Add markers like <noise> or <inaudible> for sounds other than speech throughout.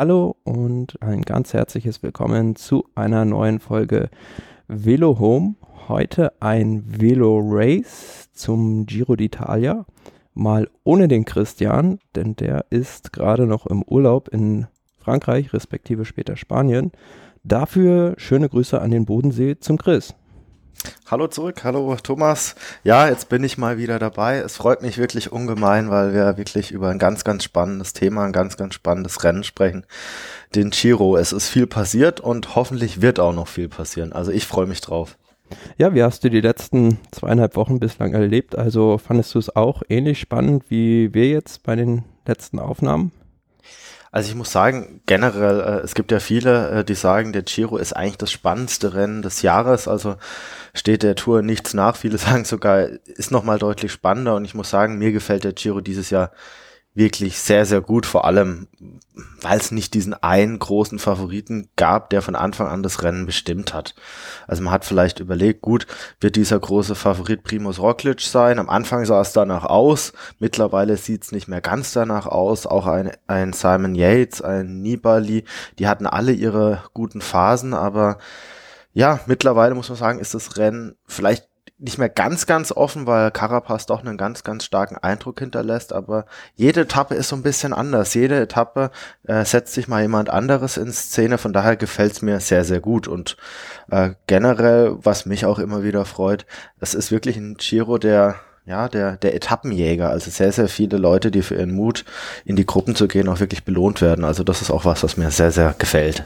Hallo und ein ganz herzliches Willkommen zu einer neuen Folge Velo Home. Heute ein Velo Race zum Giro d'Italia. Mal ohne den Christian, denn der ist gerade noch im Urlaub in Frankreich, respektive später Spanien. Dafür schöne Grüße an den Bodensee zum Chris. Hallo zurück, hallo Thomas. Ja, jetzt bin ich mal wieder dabei. Es freut mich wirklich ungemein, weil wir wirklich über ein ganz, ganz spannendes Thema, ein ganz, ganz spannendes Rennen sprechen. Den Giro. Es ist viel passiert und hoffentlich wird auch noch viel passieren. Also ich freue mich drauf. Ja, wie hast du die letzten zweieinhalb Wochen bislang erlebt? Also fandest du es auch ähnlich spannend wie wir jetzt bei den letzten Aufnahmen? Also ich muss sagen, generell, äh, es gibt ja viele, äh, die sagen, der Giro ist eigentlich das spannendste Rennen des Jahres. Also steht der Tour nichts nach. Viele <laughs> sagen sogar, ist nochmal deutlich spannender. Und ich muss sagen, mir gefällt der Giro dieses Jahr wirklich sehr, sehr gut, vor allem, weil es nicht diesen einen großen Favoriten gab, der von Anfang an das Rennen bestimmt hat. Also man hat vielleicht überlegt, gut, wird dieser große Favorit Primus Roglic sein? Am Anfang sah es danach aus, mittlerweile sieht es nicht mehr ganz danach aus. Auch ein, ein Simon Yates, ein Nibali, die hatten alle ihre guten Phasen, aber ja, mittlerweile muss man sagen, ist das Rennen vielleicht nicht mehr ganz, ganz offen, weil Carapaz doch einen ganz, ganz starken Eindruck hinterlässt, aber jede Etappe ist so ein bisschen anders. Jede Etappe äh, setzt sich mal jemand anderes in Szene, von daher gefällt's mir sehr, sehr gut und äh, generell, was mich auch immer wieder freut, das ist wirklich ein Giro, der ja, der, der Etappenjäger, also sehr, sehr viele Leute, die für ihren Mut in die Gruppen zu gehen, auch wirklich belohnt werden. Also das ist auch was, was mir sehr, sehr gefällt.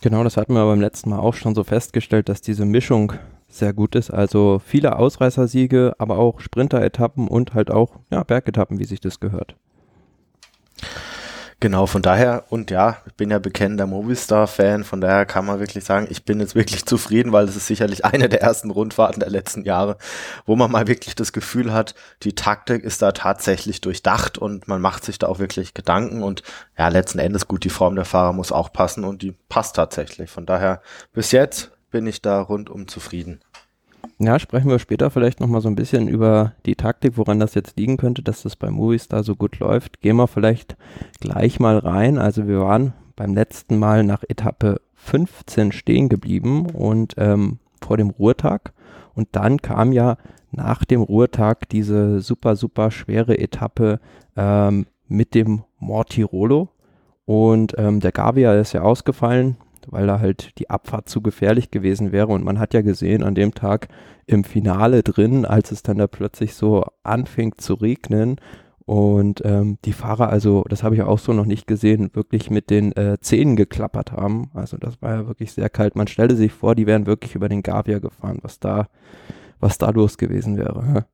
Genau, das hatten wir beim letzten Mal auch schon so festgestellt, dass diese Mischung sehr gut ist. Also viele Ausreißersiege, aber auch Sprinter-Etappen und halt auch ja, Bergetappen, wie sich das gehört. Genau, von daher, und ja, ich bin ja bekennender Movistar-Fan, von daher kann man wirklich sagen, ich bin jetzt wirklich <laughs> zufrieden, weil es ist sicherlich eine der ersten Rundfahrten der letzten Jahre, wo man mal wirklich das Gefühl hat, die Taktik ist da tatsächlich durchdacht und man macht sich da auch wirklich Gedanken und ja, letzten Endes gut, die Form der Fahrer muss auch passen und die passt tatsächlich. Von daher, bis jetzt bin ich da rundum zufrieden. Ja, sprechen wir später vielleicht nochmal so ein bisschen über die Taktik, woran das jetzt liegen könnte, dass das bei Movies da so gut läuft. Gehen wir vielleicht gleich mal rein. Also wir waren beim letzten Mal nach Etappe 15 stehen geblieben und ähm, vor dem Ruhetag. Und dann kam ja nach dem Ruhetag diese super, super schwere Etappe ähm, mit dem Mortirolo. Und ähm, der Gavia ist ja ausgefallen weil da halt die Abfahrt zu gefährlich gewesen wäre. Und man hat ja gesehen an dem Tag im Finale drin, als es dann da plötzlich so anfing zu regnen und ähm, die Fahrer, also das habe ich auch so noch nicht gesehen, wirklich mit den äh, Zähnen geklappert haben. Also das war ja wirklich sehr kalt. Man stellte sich vor, die wären wirklich über den Gavia gefahren, was da, was da los gewesen wäre.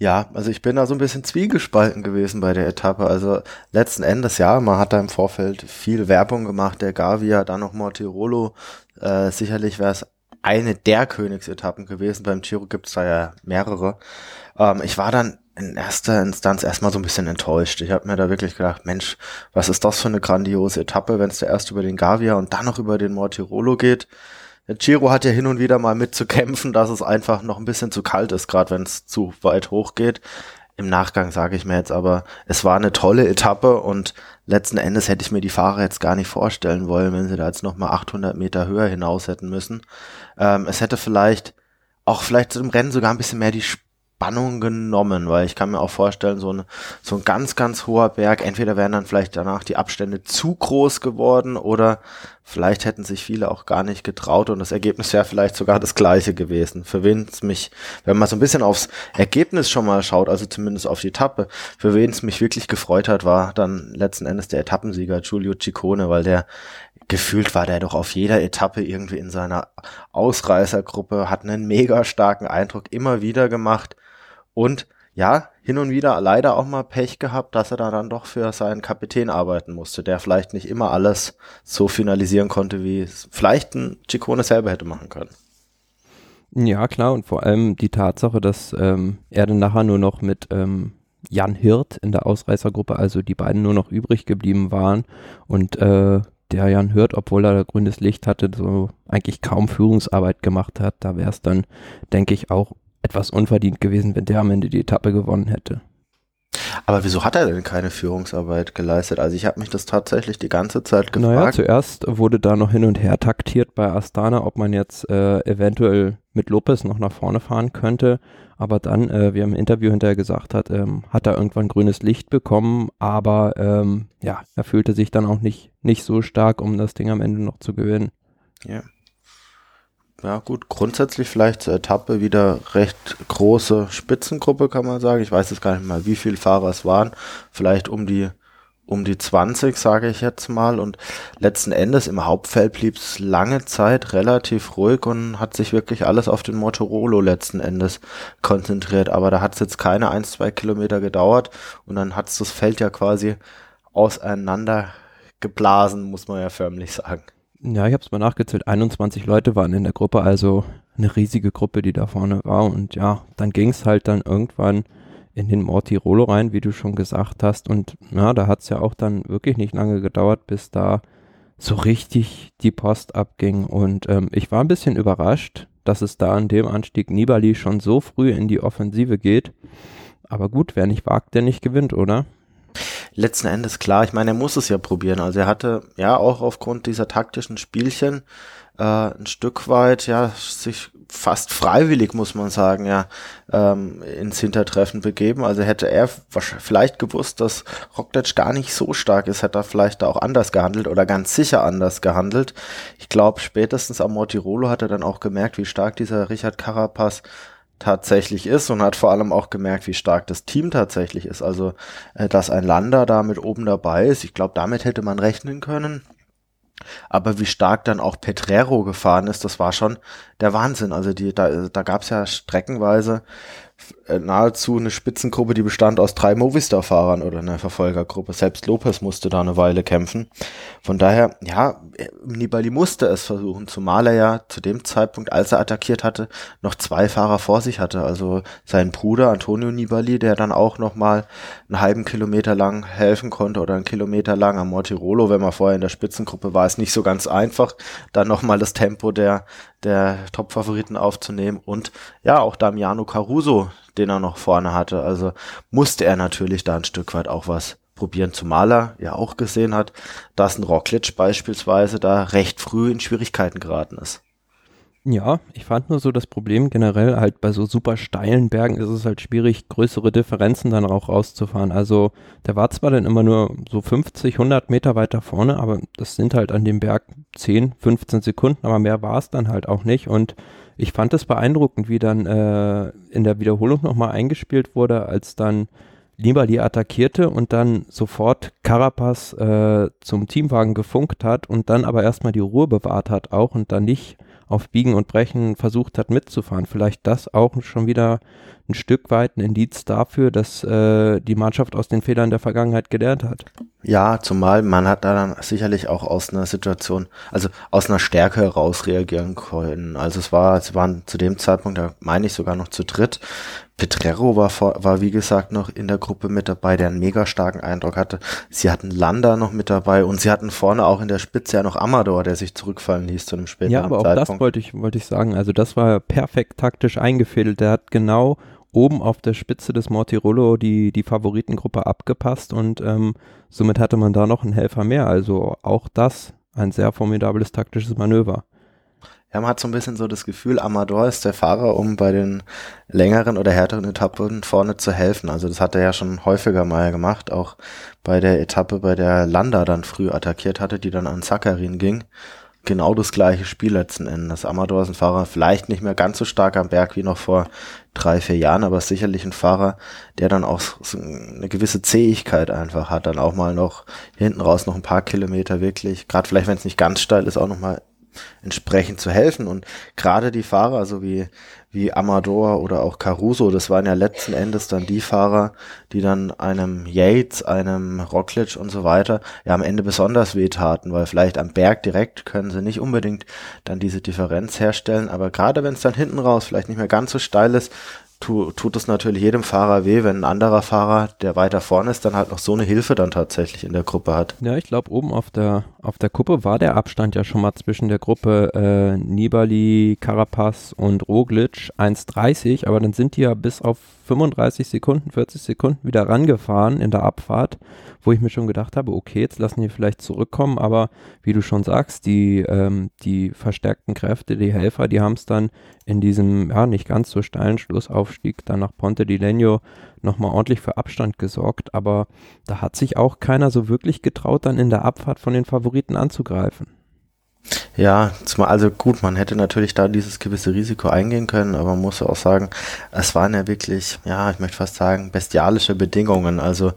Ja, also ich bin da so ein bisschen zwiegespalten gewesen bei der Etappe. Also letzten Endes, ja, man hat da im Vorfeld viel Werbung gemacht, der Gavia, dann noch Mortirolo. Äh, sicherlich wäre es eine der Königsetappen gewesen. Beim Giro gibt's da ja mehrere. Ähm, ich war dann in erster Instanz erstmal so ein bisschen enttäuscht. Ich habe mir da wirklich gedacht, Mensch, was ist das für eine grandiose Etappe, wenn es da erst über den Gavia und dann noch über den Mortirolo geht. Giro hat ja hin und wieder mal mitzukämpfen, dass es einfach noch ein bisschen zu kalt ist, gerade wenn es zu weit hoch geht. Im Nachgang sage ich mir jetzt aber, es war eine tolle Etappe und letzten Endes hätte ich mir die Fahrer jetzt gar nicht vorstellen wollen, wenn sie da jetzt nochmal 800 Meter höher hinaus hätten müssen. Ähm, es hätte vielleicht auch vielleicht im Rennen sogar ein bisschen mehr die Spannung genommen, weil ich kann mir auch vorstellen, so, eine, so ein ganz, ganz hoher Berg, entweder wären dann vielleicht danach die Abstände zu groß geworden oder vielleicht hätten sich viele auch gar nicht getraut und das Ergebnis wäre vielleicht sogar das gleiche gewesen. Für wen es mich, wenn man so ein bisschen aufs Ergebnis schon mal schaut, also zumindest auf die Etappe, für wen es mich wirklich gefreut hat, war dann letzten Endes der Etappensieger Giulio Ciccone, weil der gefühlt war der doch auf jeder Etappe irgendwie in seiner Ausreißergruppe, hat einen mega starken Eindruck immer wieder gemacht und ja, hin und wieder leider auch mal Pech gehabt, dass er da dann doch für seinen Kapitän arbeiten musste, der vielleicht nicht immer alles so finalisieren konnte, wie es vielleicht ein Ciccone selber hätte machen können. Ja, klar, und vor allem die Tatsache, dass ähm, er dann nachher nur noch mit ähm, Jan Hirt in der Ausreißergruppe, also die beiden nur noch übrig geblieben waren. Und äh, der Jan Hirt, obwohl er grünes Licht hatte, so eigentlich kaum Führungsarbeit gemacht hat, da wäre es dann, denke ich, auch etwas unverdient gewesen, wenn der am Ende die Etappe gewonnen hätte. Aber wieso hat er denn keine Führungsarbeit geleistet? Also ich habe mich das tatsächlich die ganze Zeit gefragt. Naja, zuerst wurde da noch hin und her taktiert bei Astana, ob man jetzt äh, eventuell mit Lopez noch nach vorne fahren könnte. Aber dann, äh, wie er im Interview hinterher gesagt hat, ähm, hat er irgendwann grünes Licht bekommen, aber ähm, ja, er fühlte sich dann auch nicht, nicht so stark, um das Ding am Ende noch zu gewinnen. Ja. Ja, gut, grundsätzlich vielleicht zur Etappe wieder recht große Spitzengruppe, kann man sagen. Ich weiß jetzt gar nicht mal, wie viele Fahrer es waren. Vielleicht um die um die 20, sage ich jetzt mal. Und letzten Endes im Hauptfeld blieb es lange Zeit relativ ruhig und hat sich wirklich alles auf den Motorolo letzten Endes konzentriert. Aber da hat es jetzt keine ein, zwei Kilometer gedauert und dann hat es das Feld ja quasi auseinander geblasen, muss man ja förmlich sagen. Ja, ich habe es mal nachgezählt. 21 Leute waren in der Gruppe, also eine riesige Gruppe, die da vorne war. Und ja, dann ging es halt dann irgendwann in den Mortirolo rein, wie du schon gesagt hast. Und ja, da hat es ja auch dann wirklich nicht lange gedauert, bis da so richtig die Post abging. Und ähm, ich war ein bisschen überrascht, dass es da an dem Anstieg Nibali schon so früh in die Offensive geht. Aber gut, wer nicht wagt, der nicht gewinnt, oder? Letzten Endes klar, ich meine, er muss es ja probieren. Also er hatte ja auch aufgrund dieser taktischen Spielchen äh, ein Stück weit ja sich fast freiwillig, muss man sagen, ja, ähm, ins Hintertreffen begeben. Also hätte er vielleicht gewusst, dass Roglic gar nicht so stark ist, hätte er vielleicht da auch anders gehandelt oder ganz sicher anders gehandelt. Ich glaube, spätestens am Mortirolo hat er dann auch gemerkt, wie stark dieser Richard Carapaz tatsächlich ist und hat vor allem auch gemerkt, wie stark das Team tatsächlich ist. Also, äh, dass ein Lander da mit oben dabei ist, ich glaube, damit hätte man rechnen können. Aber wie stark dann auch Petrero gefahren ist, das war schon der Wahnsinn. Also die, da, da gab es ja streckenweise nahezu eine Spitzengruppe, die bestand aus drei Movistar-Fahrern oder einer Verfolgergruppe. Selbst Lopez musste da eine Weile kämpfen. Von daher, ja, Nibali musste es versuchen, zumal er ja zu dem Zeitpunkt, als er attackiert hatte, noch zwei Fahrer vor sich hatte. Also sein Bruder Antonio Nibali, der dann auch noch mal einen halben Kilometer lang helfen konnte oder einen Kilometer lang am Mortirolo, wenn man vorher in der Spitzengruppe war, ist nicht so ganz einfach, dann noch mal das Tempo der der Top-Favoriten aufzunehmen und ja, auch Damiano Caruso, den er noch vorne hatte. Also musste er natürlich da ein Stück weit auch was probieren, zumal er ja auch gesehen hat, dass ein Rockledge beispielsweise da recht früh in Schwierigkeiten geraten ist. Ja, ich fand nur so das Problem generell halt bei so super steilen Bergen ist es halt schwierig, größere Differenzen dann auch rauszufahren. Also der war zwar dann immer nur so 50, 100 Meter weiter vorne, aber das sind halt an dem Berg 10, 15 Sekunden, aber mehr war es dann halt auch nicht. Und ich fand es beeindruckend, wie dann äh, in der Wiederholung nochmal eingespielt wurde, als dann Nibali attackierte und dann sofort Carapaz äh, zum Teamwagen gefunkt hat und dann aber erstmal die Ruhe bewahrt hat auch und dann nicht auf Biegen und Brechen versucht hat mitzufahren. Vielleicht das auch schon wieder ein Stück weit ein Indiz dafür, dass äh, die Mannschaft aus den Fehlern der Vergangenheit gelernt hat. Ja, zumal man hat da dann sicherlich auch aus einer Situation, also aus einer Stärke heraus reagieren können. Also es war, sie waren zu dem Zeitpunkt, da meine ich sogar noch zu dritt. Petrero war, vor, war wie gesagt noch in der Gruppe mit dabei, der einen mega starken Eindruck hatte. Sie hatten Landa noch mit dabei und sie hatten vorne auch in der Spitze ja noch Amador, der sich zurückfallen ließ zu einem späteren Zeitpunkt. Ja, aber auch Zeitpunkt. das wollte ich, wollte ich sagen. Also das war perfekt taktisch eingefädelt. Der hat genau oben auf der Spitze des Mortirolo die, die Favoritengruppe abgepasst und ähm, somit hatte man da noch einen Helfer mehr. Also auch das ein sehr formidables taktisches Manöver. Ja, man hat so ein bisschen so das Gefühl, Amador ist der Fahrer, um bei den längeren oder härteren Etappen vorne zu helfen. Also das hat er ja schon häufiger mal gemacht, auch bei der Etappe, bei der Landa dann früh attackiert hatte, die dann an Sakarin ging genau das gleiche Spiel letzten Endes. Amador ist ein Fahrer, vielleicht nicht mehr ganz so stark am Berg wie noch vor drei, vier Jahren, aber sicherlich ein Fahrer, der dann auch so eine gewisse Zähigkeit einfach hat, dann auch mal noch hinten raus noch ein paar Kilometer wirklich, gerade vielleicht wenn es nicht ganz steil ist, auch noch mal entsprechend zu helfen. Und gerade die Fahrer, so wie, wie Amador oder auch Caruso, das waren ja letzten Endes dann die Fahrer, die dann einem Yates, einem Rockledge und so weiter ja am Ende besonders wehtaten, weil vielleicht am Berg direkt können sie nicht unbedingt dann diese Differenz herstellen, aber gerade wenn es dann hinten raus vielleicht nicht mehr ganz so steil ist, tu, tut es natürlich jedem Fahrer weh, wenn ein anderer Fahrer, der weiter vorne ist, dann halt noch so eine Hilfe dann tatsächlich in der Gruppe hat. Ja, ich glaube, oben auf der, auf der Kuppe war der Abstand ja schon mal zwischen der Gruppe äh, Nibali, Carapaz und Roglic 1,30, aber dann sind die ja bis auf 35 Sekunden, 40 Sekunden wieder rangefahren in der Abfahrt, wo ich mir schon gedacht habe, okay, jetzt lassen die vielleicht zurückkommen, aber wie du schon sagst, die, ähm, die verstärkten Kräfte, die Helfer, die haben es dann in diesem, ja, nicht ganz so steilen Schlussaufstieg dann nach Ponte di Legno nochmal ordentlich für Abstand gesorgt, aber da hat sich auch keiner so wirklich getraut, dann in der Abfahrt von den Favoriten anzugreifen. Ja, also gut, man hätte natürlich da dieses gewisse Risiko eingehen können, aber man muss ja auch sagen, es waren ja wirklich, ja, ich möchte fast sagen, bestialische Bedingungen. Also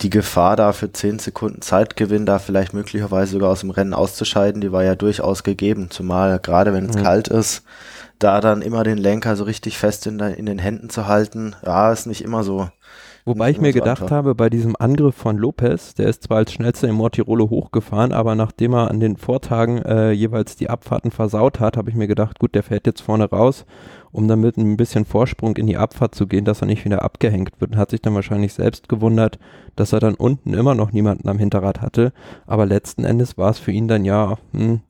die Gefahr da für 10 Sekunden Zeitgewinn, da vielleicht möglicherweise sogar aus dem Rennen auszuscheiden, die war ja durchaus gegeben, zumal gerade wenn es mhm. kalt ist, da dann immer den Lenker so richtig fest in, in den Händen zu halten, ja, ist nicht immer so Wobei ich mir gedacht habe, bei diesem Angriff von Lopez, der ist zwar als schnellster in Mortirolo hochgefahren, aber nachdem er an den Vortagen äh, jeweils die Abfahrten versaut hat, habe ich mir gedacht, gut, der fährt jetzt vorne raus, um dann mit ein bisschen Vorsprung in die Abfahrt zu gehen, dass er nicht wieder abgehängt wird. Und hat sich dann wahrscheinlich selbst gewundert, dass er dann unten immer noch niemanden am Hinterrad hatte. Aber letzten Endes war es für ihn dann ja hm,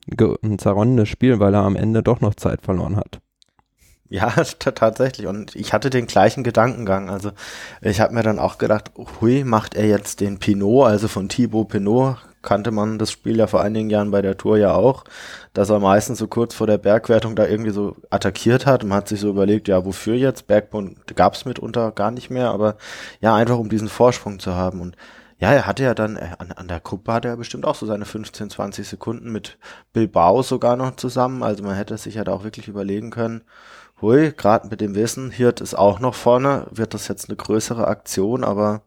ein zerronnenes Spiel, weil er am Ende doch noch Zeit verloren hat. Ja, <laughs> tatsächlich. Und ich hatte den gleichen Gedankengang. Also ich habe mir dann auch gedacht, hui, macht er jetzt den Pinot, also von Thibaut Pinot, kannte man das Spiel ja vor einigen Jahren bei der Tour ja auch, dass er meistens so kurz vor der Bergwertung da irgendwie so attackiert hat. Man hat sich so überlegt, ja, wofür jetzt? Bergbund gab es mitunter gar nicht mehr, aber ja, einfach um diesen Vorsprung zu haben. Und ja, er hatte ja dann, äh, an, an der Kuppe hatte er bestimmt auch so seine 15, 20 Sekunden mit Bilbao sogar noch zusammen. Also man hätte sich ja da auch wirklich überlegen können, hui, gerade mit dem Wissen, Hirt ist auch noch vorne, wird das jetzt eine größere Aktion, aber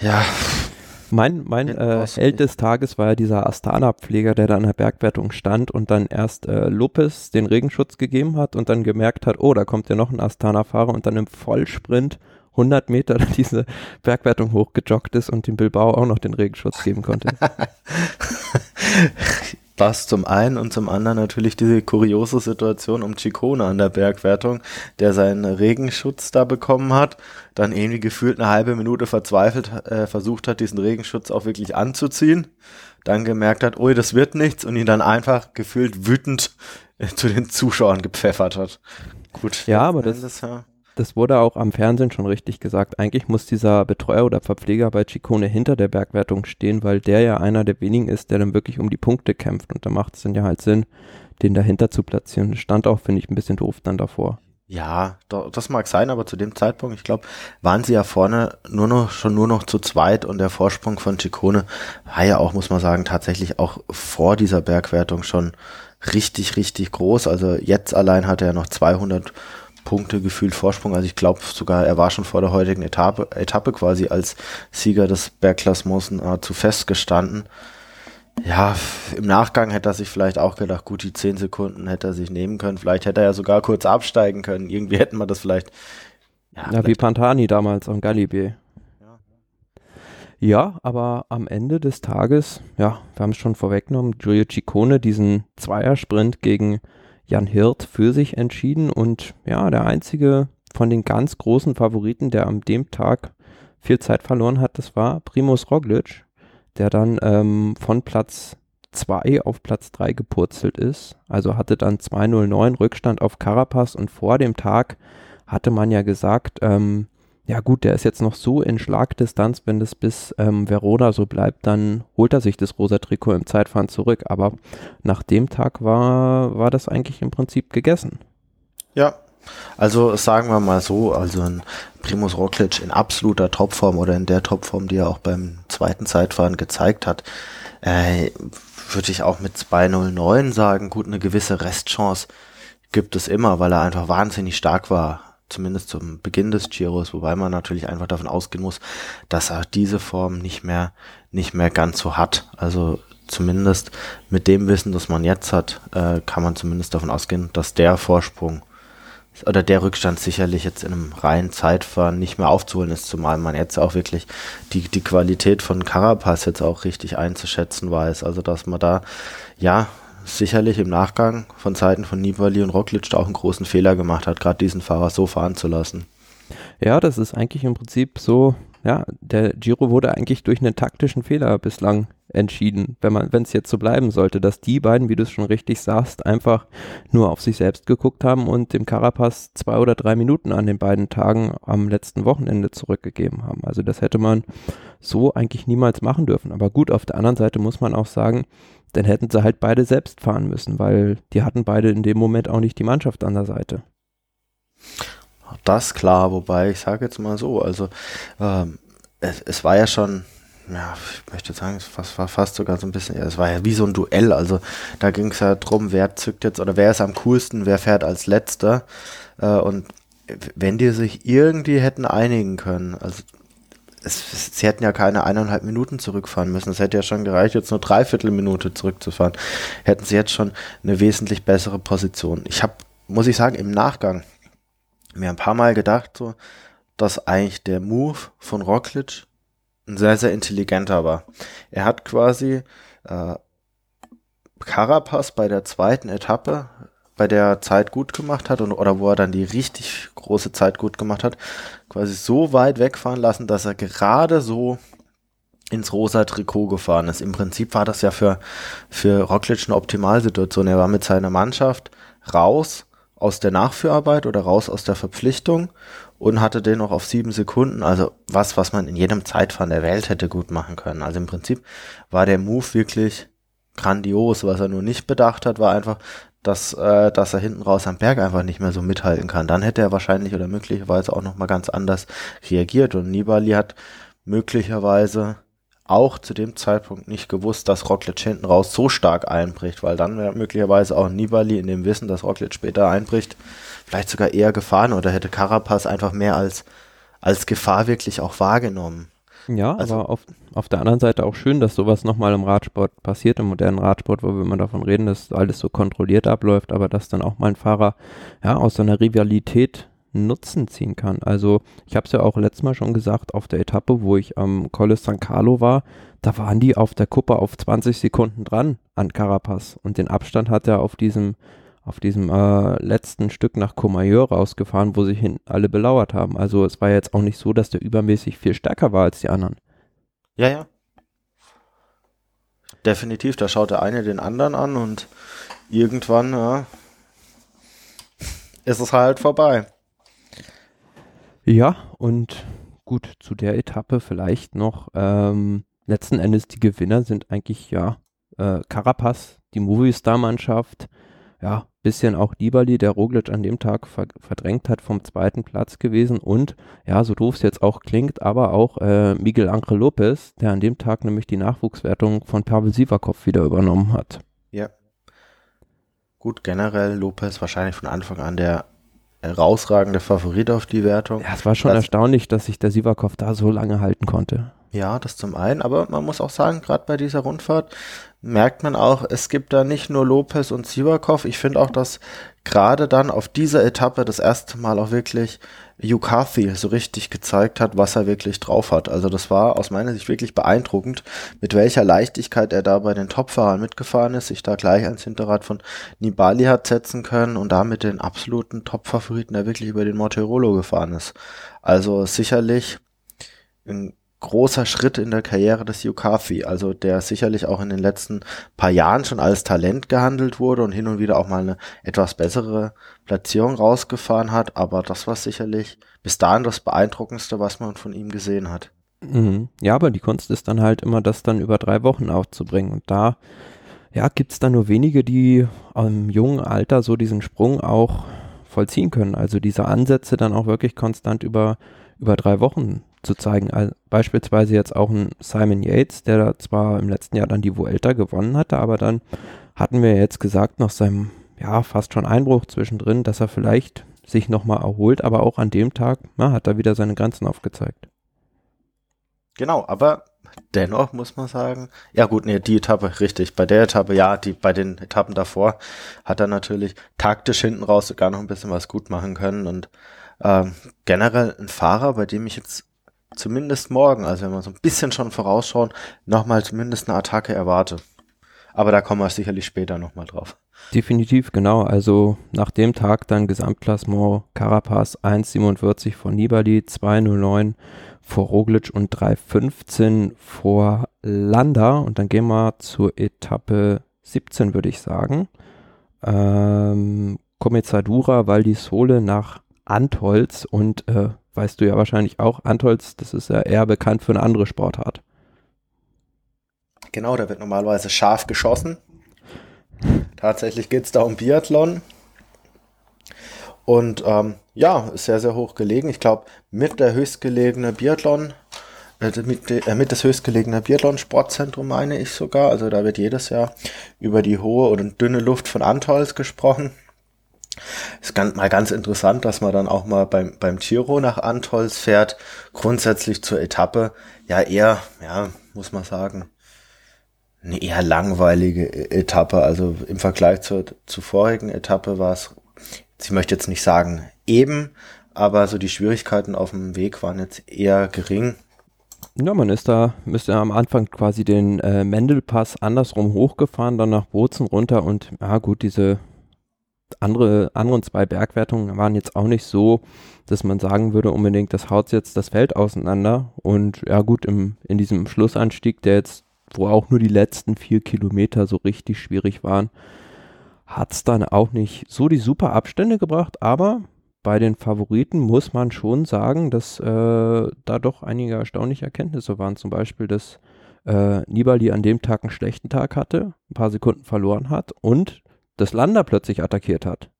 ja. Mein, mein äh, Held des Tages war ja dieser Astana-Pfleger, der da an der Bergwertung stand und dann erst äh, Lopez den Regenschutz gegeben hat und dann gemerkt hat, oh, da kommt ja noch ein Astana-Fahrer und dann im Vollsprint 100 Meter <laughs> diese Bergwertung hochgejoggt ist und dem Bilbao auch noch den Regenschutz geben konnte. <laughs> Das zum einen und zum anderen natürlich diese kuriose Situation um Ciccone an der Bergwertung, der seinen Regenschutz da bekommen hat, dann irgendwie gefühlt eine halbe Minute verzweifelt äh, versucht hat, diesen Regenschutz auch wirklich anzuziehen, dann gemerkt hat, ui, das wird nichts und ihn dann einfach gefühlt wütend äh, zu den Zuschauern gepfeffert hat. Gut. Ja, aber das ist ja das wurde auch am Fernsehen schon richtig gesagt. Eigentlich muss dieser Betreuer oder Verpfleger bei Ciccone hinter der Bergwertung stehen, weil der ja einer der wenigen ist, der dann wirklich um die Punkte kämpft. Und da macht es dann ja halt Sinn, den dahinter zu platzieren. Das stand auch, finde ich, ein bisschen doof dann davor. Ja, das mag sein, aber zu dem Zeitpunkt, ich glaube, waren sie ja vorne nur noch, schon nur noch zu zweit und der Vorsprung von Ciccone war ja auch, muss man sagen, tatsächlich auch vor dieser Bergwertung schon richtig, richtig groß. Also jetzt allein hat er noch 200 Punkte gefühlt Vorsprung. Also ich glaube sogar, er war schon vor der heutigen Etappe, Etappe quasi als Sieger des Bergklassements nahezu festgestanden. Ja, im Nachgang hätte er sich vielleicht auch gedacht, gut, die 10 Sekunden hätte er sich nehmen können. Vielleicht hätte er ja sogar kurz absteigen können. Irgendwie hätten wir das vielleicht. Ja, ja vielleicht wie Pantani damals am Galibier. Ja. ja, aber am Ende des Tages, ja, wir haben es schon vorweggenommen, Giulio Ciccone diesen Zweiersprint gegen Jan Hirt für sich entschieden und ja, der einzige von den ganz großen Favoriten, der an dem Tag viel Zeit verloren hat, das war Primus Roglic, der dann ähm, von Platz 2 auf Platz 3 gepurzelt ist. Also hatte dann 209 Rückstand auf Carapaz und vor dem Tag hatte man ja gesagt, ähm, ja gut, der ist jetzt noch so in Schlagdistanz, wenn das bis ähm, Verona so bleibt, dann holt er sich das rosa Trikot im Zeitfahren zurück. Aber nach dem Tag war, war das eigentlich im Prinzip gegessen. Ja, also sagen wir mal so, also ein Primus Roglic in absoluter Topform oder in der Topform, die er auch beim zweiten Zeitfahren gezeigt hat, äh, würde ich auch mit 2.09 sagen, gut, eine gewisse Restchance gibt es immer, weil er einfach wahnsinnig stark war zumindest zum Beginn des Giros, wobei man natürlich einfach davon ausgehen muss, dass er diese Form nicht mehr, nicht mehr ganz so hat. Also zumindest mit dem Wissen, das man jetzt hat, äh, kann man zumindest davon ausgehen, dass der Vorsprung oder der Rückstand sicherlich jetzt in einem reinen Zeitfahren nicht mehr aufzuholen ist, zumal man jetzt auch wirklich die, die Qualität von Carapaz jetzt auch richtig einzuschätzen weiß. Also dass man da ja sicherlich im Nachgang von Seiten von Nibali und da auch einen großen Fehler gemacht hat, gerade diesen Fahrer so fahren zu lassen. Ja, das ist eigentlich im Prinzip so, ja, der Giro wurde eigentlich durch einen taktischen Fehler bislang entschieden, wenn wenn es jetzt so bleiben sollte, dass die beiden, wie du es schon richtig sagst, einfach nur auf sich selbst geguckt haben und dem Carapaz zwei oder drei Minuten an den beiden Tagen am letzten Wochenende zurückgegeben haben. Also das hätte man so eigentlich niemals machen dürfen. Aber gut, auf der anderen Seite muss man auch sagen, dann hätten sie halt beide selbst fahren müssen, weil die hatten beide in dem Moment auch nicht die Mannschaft an der Seite. Das klar, wobei ich sage jetzt mal so, also ähm, es, es war ja schon ja, ich möchte sagen, es war fast sogar so ein bisschen, ja, es war ja wie so ein Duell. Also da ging es ja drum, wer zückt jetzt oder wer ist am coolsten, wer fährt als letzter. Äh, und wenn die sich irgendwie hätten einigen können, also es, sie hätten ja keine eineinhalb Minuten zurückfahren müssen. Es hätte ja schon gereicht, jetzt nur dreiviertel Minute zurückzufahren. Hätten sie jetzt schon eine wesentlich bessere Position. Ich habe, muss ich sagen, im Nachgang mir ein paar Mal gedacht, so, dass eigentlich der Move von Roglic ein sehr, sehr intelligenter war. Er hat quasi äh, Carapaz bei der zweiten Etappe, bei der Zeit gut gemacht hat und, oder wo er dann die richtig große Zeit gut gemacht hat, quasi so weit wegfahren lassen, dass er gerade so ins rosa Trikot gefahren ist. Im Prinzip war das ja für, für Roglic eine Optimalsituation. Er war mit seiner Mannschaft raus aus der Nachführarbeit oder raus aus der Verpflichtung und hatte den noch auf sieben Sekunden. Also was, was man in jedem Zeitfahren der Welt hätte gut machen können. Also im Prinzip war der Move wirklich grandios. Was er nur nicht bedacht hat, war einfach, dass, äh, dass er hinten raus am Berg einfach nicht mehr so mithalten kann. Dann hätte er wahrscheinlich oder möglicherweise auch nochmal ganz anders reagiert. Und Nibali hat möglicherweise auch zu dem Zeitpunkt nicht gewusst, dass Roglic hinten raus so stark einbricht, weil dann wäre möglicherweise auch Nibali in dem Wissen, dass Roglic später einbricht, vielleicht sogar eher gefahren oder hätte Carapaz einfach mehr als, als Gefahr wirklich auch wahrgenommen. Ja, also, aber auf, auf der anderen Seite auch schön, dass sowas nochmal im Radsport passiert, im modernen Radsport, wo wir immer davon reden, dass alles so kontrolliert abläuft, aber dass dann auch mal ein Fahrer ja, aus so einer Rivalität Nutzen ziehen kann. Also ich habe es ja auch letztes Mal schon gesagt, auf der Etappe, wo ich am Colle San Carlo war, da waren die auf der Kuppe auf 20 Sekunden dran an Carapaz und den Abstand hat er auf diesem auf diesem äh, letzten Stück nach Comayeur rausgefahren, wo sich hin alle belauert haben. Also es war jetzt auch nicht so, dass der übermäßig viel stärker war als die anderen. Ja, ja. Definitiv, da schaut der eine den anderen an und irgendwann ja, ist es halt vorbei. Ja, und gut, zu der Etappe vielleicht noch, ähm, letzten Endes die Gewinner sind eigentlich, ja, äh, Carapaz, die Movistar-Mannschaft, ja, bisschen auch Nibali, der Roglic an dem Tag ver verdrängt hat vom zweiten Platz gewesen und, ja, so doof es jetzt auch klingt, aber auch äh, Miguel Angel Lopez, der an dem Tag nämlich die Nachwuchswertung von Pavel Sivakov wieder übernommen hat. Ja. Gut, generell Lopez wahrscheinlich von Anfang an der herausragende Favorit auf die Wertung. Ja, es war schon das, erstaunlich, dass sich der Sivakov da so lange halten konnte. Ja, das zum einen, aber man muss auch sagen, gerade bei dieser Rundfahrt merkt man auch, es gibt da nicht nur Lopez und Sivakov. Ich finde auch, dass gerade dann auf dieser Etappe das erste Mal auch wirklich Yukathi so richtig gezeigt hat, was er wirklich drauf hat. Also das war aus meiner Sicht wirklich beeindruckend, mit welcher Leichtigkeit er da bei den Topfahrern mitgefahren ist, sich da gleich ans Hinterrad von Nibali hat setzen können und damit den absoluten Top-Favoriten, der wirklich über den Monterolo gefahren ist. Also sicherlich ein großer Schritt in der Karriere des Yukafi, also der sicherlich auch in den letzten paar Jahren schon als Talent gehandelt wurde und hin und wieder auch mal eine etwas bessere Platzierung rausgefahren hat, aber das war sicherlich bis dahin das beeindruckendste, was man von ihm gesehen hat. Mhm. Ja, aber die Kunst ist dann halt immer, das dann über drei Wochen aufzubringen und da ja, gibt es dann nur wenige, die im jungen Alter so diesen Sprung auch vollziehen können. Also diese Ansätze dann auch wirklich konstant über, über drei Wochen zu zeigen. Also beispielsweise jetzt auch ein Simon Yates, der da zwar im letzten Jahr dann die Vuelta gewonnen hatte, aber dann hatten wir jetzt gesagt, nach seinem ja fast schon Einbruch zwischendrin, dass er vielleicht sich nochmal erholt, aber auch an dem Tag na, hat er wieder seine Grenzen aufgezeigt. Genau, aber dennoch muss man sagen, ja gut, nee, die Etappe, richtig, bei der Etappe, ja, die, bei den Etappen davor hat er natürlich taktisch hinten raus sogar noch ein bisschen was gut machen können und ähm, generell ein Fahrer, bei dem ich jetzt zumindest morgen, also wenn wir so ein bisschen schon vorausschauen, nochmal zumindest eine Attacke erwarte. Aber da kommen wir sicherlich später nochmal drauf. Definitiv, genau. Also nach dem Tag dann Gesamtklassement Carapaz 1,47 vor Nibali, 2,09 vor Roglic und 3,15 vor Landa. Und dann gehen wir zur Etappe 17, würde ich sagen. Ähm, Comezadura, Val di Sole nach Antolz und äh, weißt du ja wahrscheinlich auch, Antolz, das ist ja eher bekannt für eine andere Sportart. Genau, da wird normalerweise scharf geschossen. Tatsächlich geht es da um Biathlon. Und ähm, ja, ist sehr, sehr hoch gelegen. Ich glaube, mit der höchstgelegene Biathlon, äh, mit, äh, mit das höchstgelegene Biathlon-Sportzentrum meine ich sogar. Also da wird jedes Jahr über die hohe oder dünne Luft von Antolz gesprochen. Ist ganz, mal ganz interessant, dass man dann auch mal beim, beim Giro nach Antolz fährt. Grundsätzlich zur Etappe, ja eher, ja, muss man sagen, eine eher langweilige e-, Etappe. Also im Vergleich zur, zur vorigen Etappe war es, ich möchte jetzt nicht sagen eben, aber so die Schwierigkeiten auf dem Weg waren jetzt eher gering. Ja, man ist da, müsste am Anfang quasi den äh, Mendelpass andersrum hochgefahren, dann nach Bozen runter und ja gut, diese andere, anderen zwei Bergwertungen waren jetzt auch nicht so, dass man sagen würde unbedingt, das haut jetzt das Feld auseinander. Und ja gut, im, in diesem Schlussanstieg, der jetzt, wo auch nur die letzten vier Kilometer so richtig schwierig waren, hat es dann auch nicht so die super Abstände gebracht, aber bei den Favoriten muss man schon sagen, dass äh, da doch einige erstaunliche Erkenntnisse waren. Zum Beispiel, dass äh, Nibali an dem Tag einen schlechten Tag hatte, ein paar Sekunden verloren hat und das Landa plötzlich attackiert hat.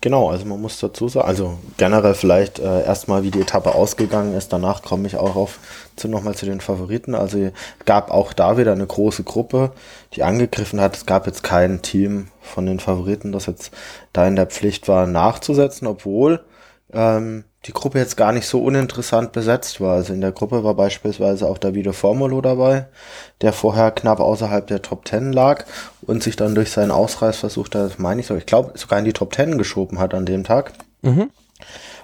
Genau, also man muss dazu sagen, also generell vielleicht äh, erstmal, wie die Etappe ausgegangen ist. Danach komme ich auch auf zu nochmal zu den Favoriten. Also gab auch da wieder eine große Gruppe, die angegriffen hat. Es gab jetzt kein Team von den Favoriten, das jetzt da in der Pflicht war, nachzusetzen, obwohl ähm, die Gruppe jetzt gar nicht so uninteressant besetzt war. Also in der Gruppe war beispielsweise auch Davide Formulo dabei, der vorher knapp außerhalb der Top Ten lag und sich dann durch seinen Ausreißversuch, das meine ich so, ich glaube, sogar in die Top Ten geschoben hat an dem Tag. Mhm.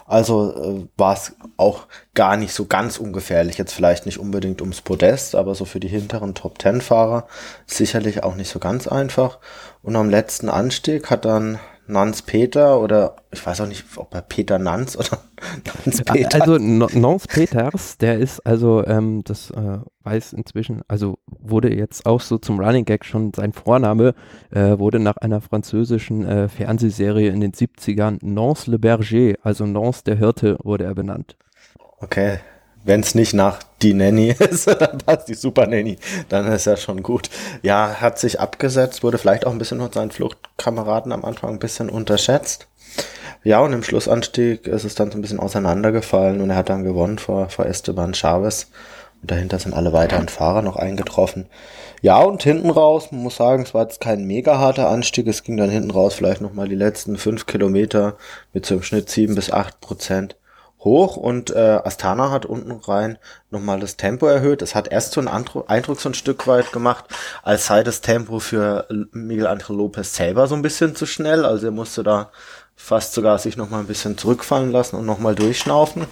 Also äh, war es auch gar nicht so ganz ungefährlich. Jetzt vielleicht nicht unbedingt ums Podest, aber so für die hinteren Top Ten Fahrer sicherlich auch nicht so ganz einfach. Und am letzten Anstieg hat dann Nans Peter oder ich weiß auch nicht, ob er Peter Nans oder <laughs> Nans Peter. Also Nans Peters, der ist also, ähm, das äh, weiß inzwischen, also wurde jetzt auch so zum Running Gag schon sein Vorname, äh, wurde nach einer französischen äh, Fernsehserie in den 70ern Nance le Berger, also Nance der Hirte, wurde er benannt. Okay, wenn es nicht nach die Nanny <laughs> ist, dann passt die Super Nanny, dann ist ja schon gut. Ja, hat sich abgesetzt, wurde vielleicht auch ein bisschen von seinen Fluchtkameraden am Anfang ein bisschen unterschätzt. Ja, und im Schlussanstieg ist es dann so ein bisschen auseinandergefallen und er hat dann gewonnen vor, vor Esteban Chavez. Und dahinter sind alle weiteren Fahrer noch eingetroffen. Ja, und hinten raus, man muss sagen, es war jetzt kein mega harter Anstieg. Es ging dann hinten raus vielleicht nochmal die letzten fünf Kilometer mit so im Schnitt sieben bis acht Prozent hoch und äh, Astana hat unten rein nochmal das Tempo erhöht. Es hat erst so einen Eindruck so ein Stück weit gemacht, als sei das Tempo für Miguel Angel Lopez selber so ein bisschen zu schnell. Also er musste da fast sogar sich nochmal ein bisschen zurückfallen lassen und nochmal durchschnaufen.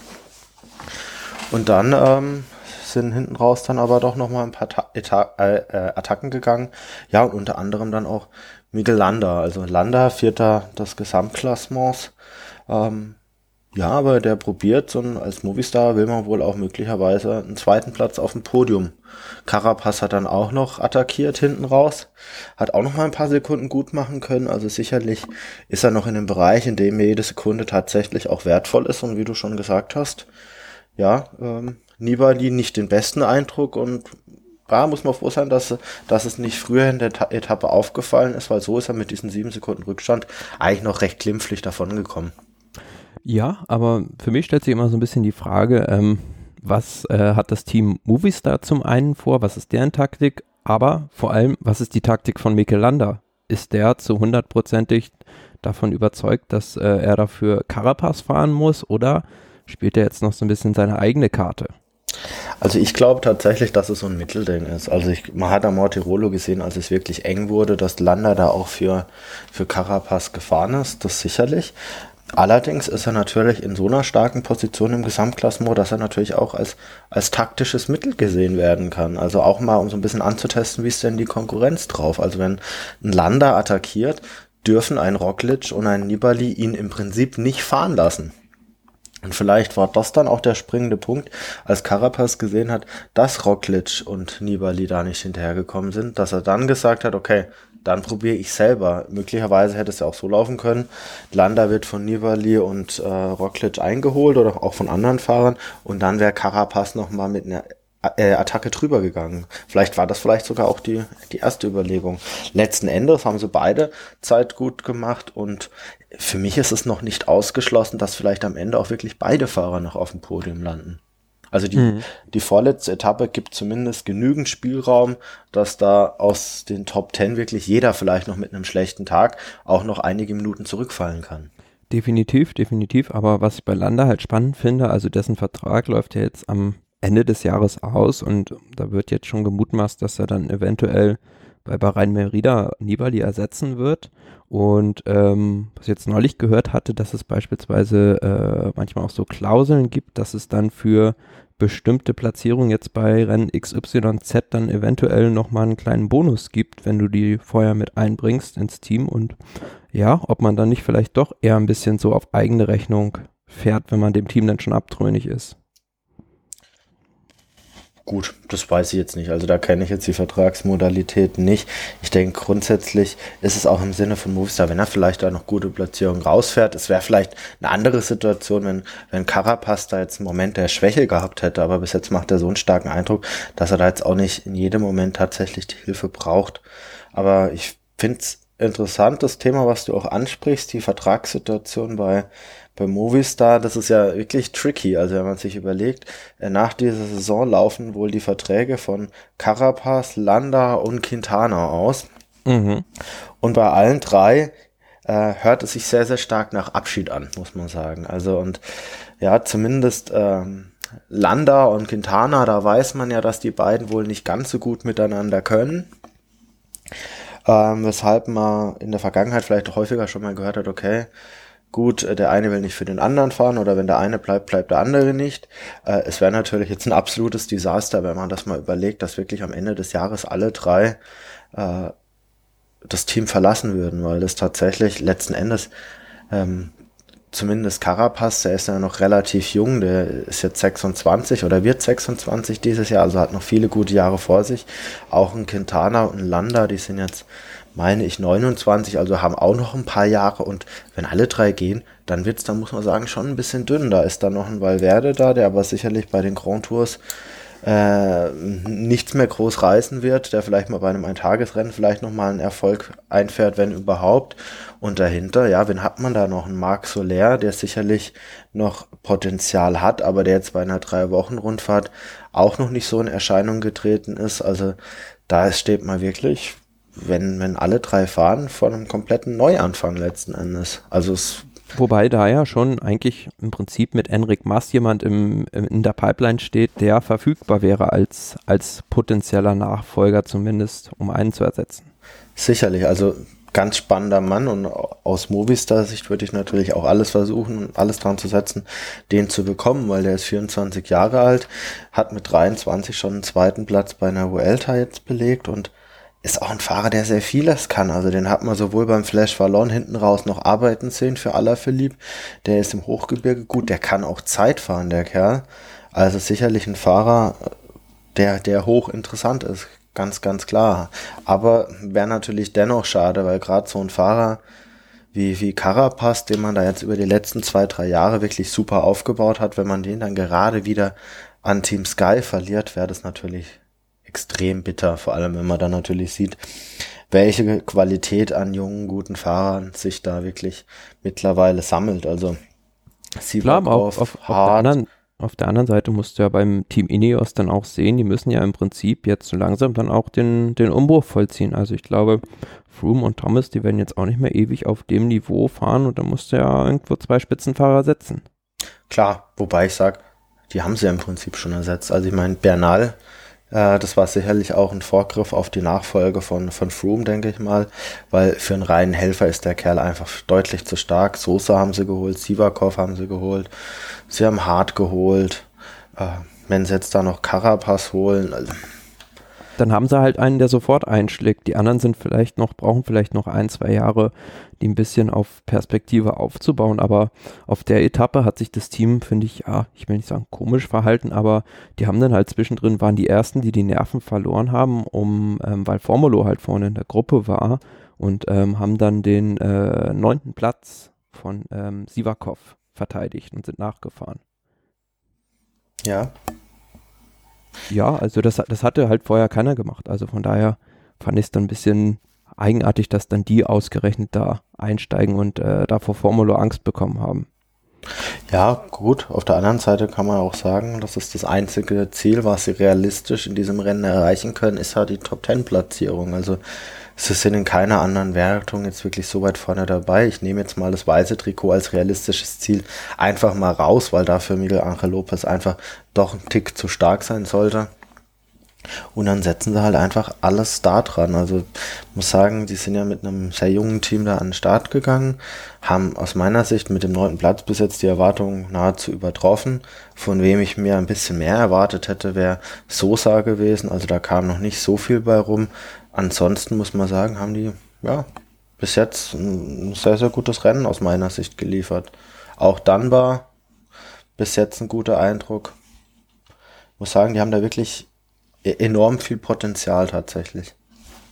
Und dann ähm, sind hinten raus dann aber doch nochmal ein paar Ta Eta äh, äh, Attacken gegangen. Ja, und unter anderem dann auch Miguel Landa. Also Landa, vierter des Gesamtklassements. Ähm, ja, aber der probiert, ein, als Movistar will man wohl auch möglicherweise einen zweiten Platz auf dem Podium. Carapaz hat dann auch noch attackiert hinten raus, hat auch noch mal ein paar Sekunden gut machen können. Also sicherlich ist er noch in dem Bereich, in dem jede Sekunde tatsächlich auch wertvoll ist. Und wie du schon gesagt hast, ja, ähm, Nibali nicht den besten Eindruck und da muss man froh sein, dass, dass es nicht früher in der Etappe aufgefallen ist, weil so ist er mit diesen sieben Sekunden Rückstand eigentlich noch recht glimpflich davongekommen. Ja, aber für mich stellt sich immer so ein bisschen die Frage, ähm, was äh, hat das Team Movistar zum einen vor, was ist deren Taktik, aber vor allem, was ist die Taktik von Mikel? Ist der zu hundertprozentig davon überzeugt, dass äh, er dafür Carapaz fahren muss oder spielt er jetzt noch so ein bisschen seine eigene Karte? Also ich glaube tatsächlich, dass es so ein Mittelding ist. Also ich, man hat am Mortirolo gesehen, als es wirklich eng wurde, dass Landa da auch für, für Carapaz gefahren ist, das sicherlich. Allerdings ist er natürlich in so einer starken Position im Gesamtklassement, dass er natürlich auch als, als taktisches Mittel gesehen werden kann. Also auch mal, um so ein bisschen anzutesten, wie ist denn die Konkurrenz drauf. Also wenn ein Lander attackiert, dürfen ein Roglic und ein Nibali ihn im Prinzip nicht fahren lassen. Und vielleicht war das dann auch der springende Punkt, als Carapaz gesehen hat, dass Roglic und Nibali da nicht hinterhergekommen sind, dass er dann gesagt hat, okay, dann probiere ich selber. Möglicherweise hätte es ja auch so laufen können. Landa wird von Nibali und äh, Roglic eingeholt oder auch von anderen Fahrern und dann wäre Carapaz nochmal mit einer äh, Attacke drüber gegangen. Vielleicht war das vielleicht sogar auch die, die erste Überlegung. Letzten Endes haben sie beide Zeit gut gemacht und für mich ist es noch nicht ausgeschlossen, dass vielleicht am Ende auch wirklich beide Fahrer noch auf dem Podium landen. Also die, mhm. die vorletzte Etappe gibt zumindest genügend Spielraum, dass da aus den Top Ten wirklich jeder vielleicht noch mit einem schlechten Tag auch noch einige Minuten zurückfallen kann. Definitiv, definitiv. Aber was ich bei Landa halt spannend finde, also dessen Vertrag läuft ja jetzt am Ende des Jahres aus und da wird jetzt schon gemutmaßt, dass er dann eventuell bei Bahrain Merida Nibali ersetzen wird. Und ähm, was ich jetzt neulich gehört hatte, dass es beispielsweise äh, manchmal auch so Klauseln gibt, dass es dann für bestimmte Platzierungen jetzt bei Rennen XYZ dann eventuell nochmal einen kleinen Bonus gibt, wenn du die vorher mit einbringst ins Team. Und ja, ob man dann nicht vielleicht doch eher ein bisschen so auf eigene Rechnung fährt, wenn man dem Team dann schon abtrünnig ist. Gut, das weiß ich jetzt nicht. Also da kenne ich jetzt die Vertragsmodalitäten nicht. Ich denke, grundsätzlich ist es auch im Sinne von Movistar, wenn er vielleicht da noch gute Platzierungen rausfährt. Es wäre vielleicht eine andere Situation, wenn, wenn Carapaz da jetzt einen Moment der Schwäche gehabt hätte. Aber bis jetzt macht er so einen starken Eindruck, dass er da jetzt auch nicht in jedem Moment tatsächlich die Hilfe braucht. Aber ich finde es interessant, das Thema, was du auch ansprichst, die Vertragssituation bei bei Movistar, das ist ja wirklich tricky. Also wenn man sich überlegt, äh, nach dieser Saison laufen wohl die Verträge von Carapaz, Landa und Quintana aus. Mhm. Und bei allen drei äh, hört es sich sehr, sehr stark nach Abschied an, muss man sagen. Also und ja, zumindest ähm, Landa und Quintana, da weiß man ja, dass die beiden wohl nicht ganz so gut miteinander können. Ähm, weshalb man in der Vergangenheit vielleicht häufiger schon mal gehört hat, okay, gut, äh, der eine will nicht für den anderen fahren oder wenn der eine bleibt, bleibt der andere nicht. Äh, es wäre natürlich jetzt ein absolutes Desaster, wenn man das mal überlegt, dass wirklich am Ende des Jahres alle drei äh, das Team verlassen würden, weil das tatsächlich letzten Endes ähm, zumindest Carapaz, der ist ja noch relativ jung, der ist jetzt 26 oder wird 26 dieses Jahr, also hat noch viele gute Jahre vor sich. Auch ein Quintana und ein Landa, die sind jetzt meine ich, 29, also haben auch noch ein paar Jahre. Und wenn alle drei gehen, dann wird es, dann muss man sagen, schon ein bisschen dünn. Da ist dann noch ein Valverde da, der aber sicherlich bei den Grand Tours äh, nichts mehr groß reißen wird, der vielleicht mal bei einem Eintagesrennen vielleicht nochmal einen Erfolg einfährt, wenn überhaupt. Und dahinter, ja, wen hat man da noch? Ein Marc Soler, der sicherlich noch Potenzial hat, aber der jetzt bei einer Drei-Wochen-Rundfahrt auch noch nicht so in Erscheinung getreten ist. Also da steht man wirklich wenn, wenn alle drei fahren, vor einem kompletten Neuanfang letzten Endes. Also es Wobei da ja schon eigentlich im Prinzip mit Enric Mas jemand im, im, in der Pipeline steht, der verfügbar wäre als, als potenzieller Nachfolger zumindest, um einen zu ersetzen. Sicherlich, also ganz spannender Mann und aus Movistar-Sicht würde ich natürlich auch alles versuchen, alles dran zu setzen, den zu bekommen, weil der ist 24 Jahre alt, hat mit 23 schon einen zweiten Platz bei einer Vuelta jetzt belegt und ist auch ein Fahrer, der sehr vieles kann. Also den hat man sowohl beim Flash Wallon hinten raus noch arbeiten sehen für Alaphilippe. Der ist im Hochgebirge gut, der kann auch Zeit fahren, der Kerl. Also sicherlich ein Fahrer, der, der hoch interessant ist. Ganz, ganz klar. Aber wäre natürlich dennoch schade, weil gerade so ein Fahrer wie, wie Carapaz, den man da jetzt über die letzten zwei, drei Jahre wirklich super aufgebaut hat, wenn man den dann gerade wieder an Team Sky verliert, wäre das natürlich extrem bitter, vor allem wenn man dann natürlich sieht, welche Qualität an jungen, guten Fahrern sich da wirklich mittlerweile sammelt. Also Klar, auf, auf, auf, der anderen, auf der anderen Seite musst du ja beim Team Ineos dann auch sehen, die müssen ja im Prinzip jetzt so langsam dann auch den, den Umbruch vollziehen. Also ich glaube, Froome und Thomas, die werden jetzt auch nicht mehr ewig auf dem Niveau fahren und da musst du ja irgendwo zwei Spitzenfahrer setzen. Klar, wobei ich sage, die haben sie ja im Prinzip schon ersetzt. Also ich meine, Bernal das war sicherlich auch ein Vorgriff auf die Nachfolge von, von Froome, denke ich mal, weil für einen reinen Helfer ist der Kerl einfach deutlich zu stark. Sosa haben sie geholt, Sivakov haben sie geholt, sie haben Hart geholt. Äh, wenn sie jetzt da noch Carapaz holen, also dann haben sie halt einen, der sofort einschlägt. Die anderen sind vielleicht noch, brauchen vielleicht noch ein, zwei Jahre, die ein bisschen auf Perspektive aufzubauen. Aber auf der Etappe hat sich das Team, finde ich, ja, ich will nicht sagen komisch verhalten, aber die haben dann halt zwischendrin, waren die ersten, die die Nerven verloren haben, um, ähm, weil Formulo halt vorne in der Gruppe war und ähm, haben dann den äh, neunten Platz von ähm, Sivakov verteidigt und sind nachgefahren. Ja, ja, also das, das hatte halt vorher keiner gemacht. Also von daher fand ich es dann ein bisschen eigenartig, dass dann die ausgerechnet da einsteigen und äh, da vor Formulo Angst bekommen haben. Ja, gut. Auf der anderen Seite kann man auch sagen, dass es das einzige Ziel, was sie realistisch in diesem Rennen erreichen können, ist halt die Top Ten Platzierung. Also sie sind in keiner anderen Wertung jetzt wirklich so weit vorne dabei. Ich nehme jetzt mal das weiße Trikot als realistisches Ziel einfach mal raus, weil dafür Miguel Angel Lopez einfach doch ein Tick zu stark sein sollte. Und dann setzen sie halt einfach alles da dran. Also muss sagen, die sind ja mit einem sehr jungen Team da an den Start gegangen, haben aus meiner Sicht mit dem neunten Platz bis jetzt die Erwartungen nahezu übertroffen. Von wem ich mir ein bisschen mehr erwartet hätte, wäre Sosa gewesen. Also da kam noch nicht so viel bei rum ansonsten muss man sagen, haben die ja bis jetzt ein sehr, sehr gutes Rennen aus meiner Sicht geliefert. Auch Dunbar bis jetzt ein guter Eindruck. Ich muss sagen, die haben da wirklich e-, enorm viel Potenzial tatsächlich.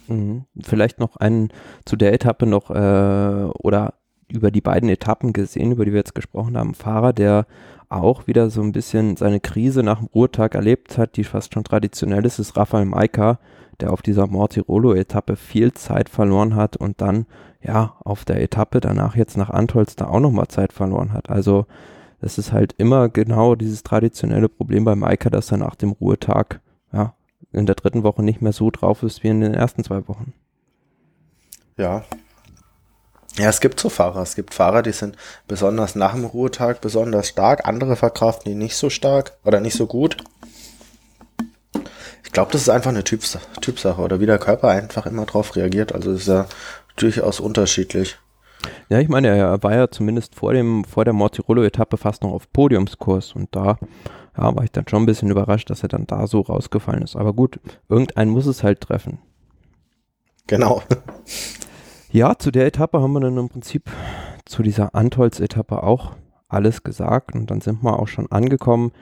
Mhm. Vielleicht noch einen zu der Etappe noch äh, oder über die beiden Etappen gesehen, über die wir jetzt gesprochen haben. Fahrer, der auch wieder so ein bisschen seine Krise nach dem Ruhetag erlebt hat, die fast schon traditionell ist, ist Rafael Maika, der auf dieser Mortirolo-Etappe viel Zeit verloren hat und dann ja auf der Etappe danach jetzt nach Antolz da auch nochmal Zeit verloren hat. Also das ist halt immer genau dieses traditionelle Problem bei Maika, dass er nach dem Ruhetag ja in der dritten Woche nicht mehr so drauf ist wie in den ersten zwei Wochen. Ja. Ja, es gibt so Fahrer. Es gibt Fahrer, die sind besonders nach dem Ruhetag besonders stark. Andere verkraften die nicht so stark oder nicht so gut. Ich glaube, das ist einfach eine Typs Typsache oder wie der Körper einfach immer drauf reagiert. Also ist ja durchaus unterschiedlich. Ja, ich meine, er war ja zumindest vor dem, vor der Mortirolo-Etappe fast noch auf Podiumskurs und da ja, war ich dann schon ein bisschen überrascht, dass er dann da so rausgefallen ist. Aber gut, irgendeinen muss es halt treffen. Genau. Ja, zu der Etappe haben wir dann im Prinzip zu dieser Antolz-Etappe auch alles gesagt und dann sind wir auch schon angekommen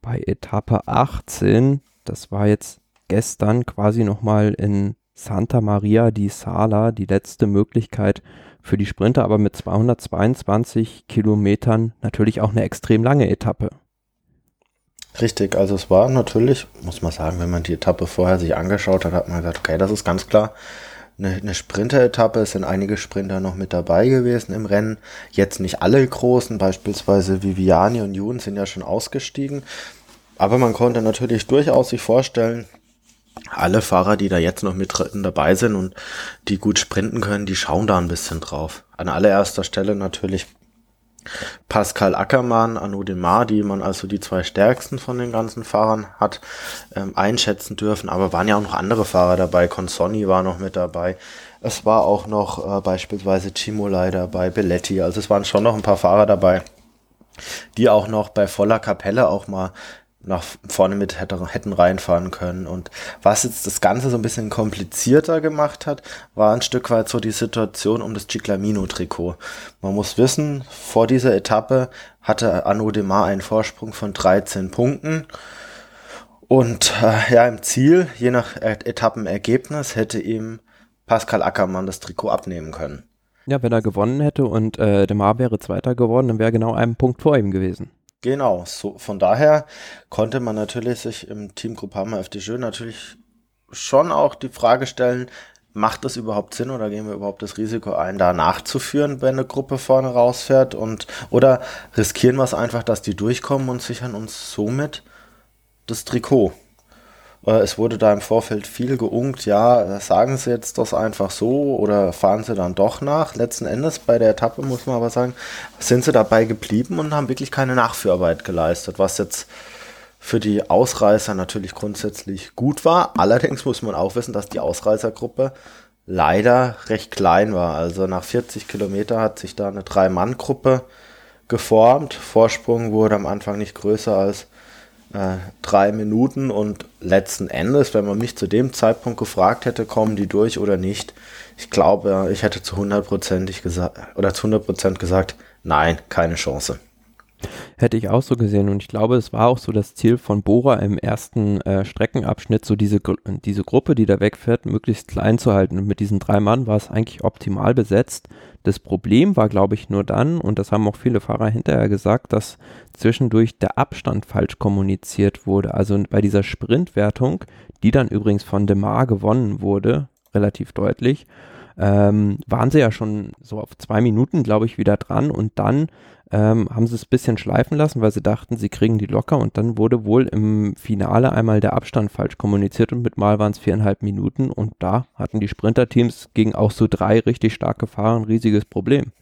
bei Etappe 18 das war jetzt gestern quasi nochmal in Santa Maria di Sala die letzte Möglichkeit für die Sprinter, aber mit 222 Kilometern natürlich auch eine extrem lange Etappe. Richtig, also es war natürlich, muss man sagen, wenn man die Etappe vorher sich angeschaut hat, hat man gesagt, okay, das ist ganz klar eine, eine Sprinter-Etappe. Es sind einige Sprinter noch mit dabei gewesen im Rennen. Jetzt nicht alle großen, beispielsweise Viviani und Jun sind ja schon ausgestiegen. Aber man konnte natürlich durchaus sich vorstellen, alle Fahrer, die da jetzt noch mit dabei sind und die gut sprinten können, die schauen da ein bisschen drauf. An allererster Stelle natürlich Pascal Ackermann, Arnaud Demar, die man also die zwei stärksten von den ganzen Fahrern hat ähm, einschätzen dürfen. Aber waren ja auch noch andere Fahrer dabei. Consonni war noch mit dabei. Es war auch noch äh, beispielsweise Cimolai dabei, Belletti. Also es waren schon noch ein paar Fahrer dabei, die auch noch bei voller Kapelle auch mal nach vorne mit hätte, hätten reinfahren können. Und was jetzt das Ganze so ein bisschen komplizierter gemacht hat, war ein Stück weit so die Situation um das Ciclamino-Trikot. Man muss wissen, vor dieser Etappe hatte Arnaud Demar einen Vorsprung von 13 Punkten. Und äh, ja, im Ziel, je nach Etappenergebnis, hätte ihm Pascal Ackermann das Trikot abnehmen können. Ja, wenn er gewonnen hätte und äh, Demar wäre Zweiter geworden, dann wäre genau ein Punkt vor ihm gewesen. Genau, so von daher konnte man natürlich sich im Team Groupama FDJ natürlich schon auch die Frage stellen, macht das überhaupt Sinn oder gehen wir überhaupt das Risiko ein, da nachzuführen, wenn eine Gruppe vorne rausfährt und oder riskieren wir es einfach, dass die durchkommen und sichern uns somit das Trikot? Äh, es wurde da im Vorfeld viel geungt, ja, sagen Sie jetzt das einfach so oder fahren Sie dann doch nach. Letzten Endes bei der Etappe muss man aber sagen, sind Sie dabei geblieben und haben wirklich keine Nachführarbeit geleistet, was jetzt für die Ausreißer natürlich grundsätzlich gut war. Allerdings muss man auch wissen, dass die Ausreißergruppe leider recht klein war. Also nach 40 Kilometer hat sich da eine Drei-Mann-Gruppe geformt. Vorsprung wurde am Anfang nicht größer als äh, drei Minuten und letzten Endes, wenn man mich zu dem Zeitpunkt gefragt hätte, kommen die durch oder nicht, ich glaube, ich hätte zu 100% gesagt oder zu 100% gesagt, nein, keine Chance. Hätte ich auch so gesehen und ich glaube, es war auch so das Ziel von Bora im ersten äh, Streckenabschnitt, so diese, diese Gruppe, die da wegfährt, möglichst klein zu halten. Und mit diesen drei Mann war es eigentlich optimal besetzt. Das Problem war, glaube ich, nur dann, und das haben auch viele Fahrer hinterher gesagt, dass zwischendurch der Abstand falsch kommuniziert wurde. Also bei dieser Sprintwertung, die dann übrigens von Demar gewonnen wurde, relativ deutlich, ähm, waren sie ja schon so auf zwei Minuten, glaube ich, wieder dran und dann ähm, haben sie es ein bisschen schleifen lassen, weil sie dachten, sie kriegen die locker und dann wurde wohl im Finale einmal der Abstand falsch kommuniziert und mit Mal waren es viereinhalb Minuten und da hatten die Sprinterteams gegen auch so drei richtig starke Fahrer ein riesiges Problem.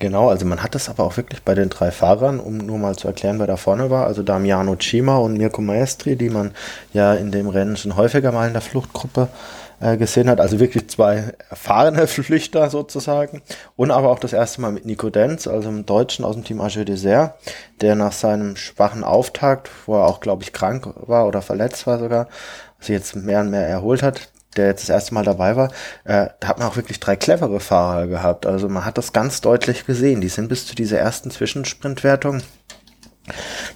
Genau, also man hat das aber auch wirklich bei den drei Fahrern, um nur mal zu erklären, wer da vorne war, also Damiano Cima und Mirko Maestri, die man ja in dem Rennen schon häufiger mal in der Fluchtgruppe äh, gesehen hat. Also wirklich zwei erfahrene <laughs> Flüchter sozusagen. Und aber auch das erste Mal mit Nico Denz, also im Deutschen aus dem Team Arge Dessert, der nach seinem schwachen Auftakt, wo er auch, glaube ich, krank war oder verletzt war sogar, sich jetzt mehr und mehr erholt hat, der jetzt das erste Mal dabei war, äh, da hat man auch wirklich drei clevere Fahrer gehabt. Also man hat das ganz deutlich gesehen. Die sind bis zu dieser ersten Zwischensprintwertung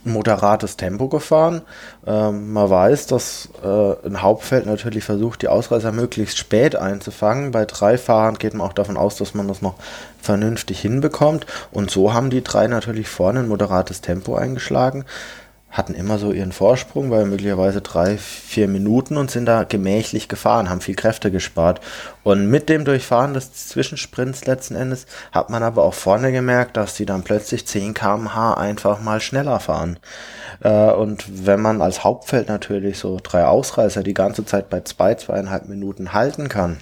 moderates Tempo gefahren. Ähm, man weiß, dass äh, ein Hauptfeld natürlich versucht, die Ausreißer möglichst spät einzufangen. Bei drei Fahrern geht man auch davon aus, dass man das noch vernünftig hinbekommt. Und so haben die drei natürlich vorne ein moderates Tempo eingeschlagen hatten immer so ihren Vorsprung, weil möglicherweise drei, vier Minuten und sind da gemächlich gefahren, haben viel Kräfte gespart. Und mit dem Durchfahren des Zwischensprints letzten Endes hat man aber auch vorne gemerkt, dass die dann plötzlich 10 km/h einfach mal schneller fahren. Äh, und wenn man als Hauptfeld natürlich so drei Ausreißer die ganze Zeit bei zwei, zweieinhalb Minuten halten kann,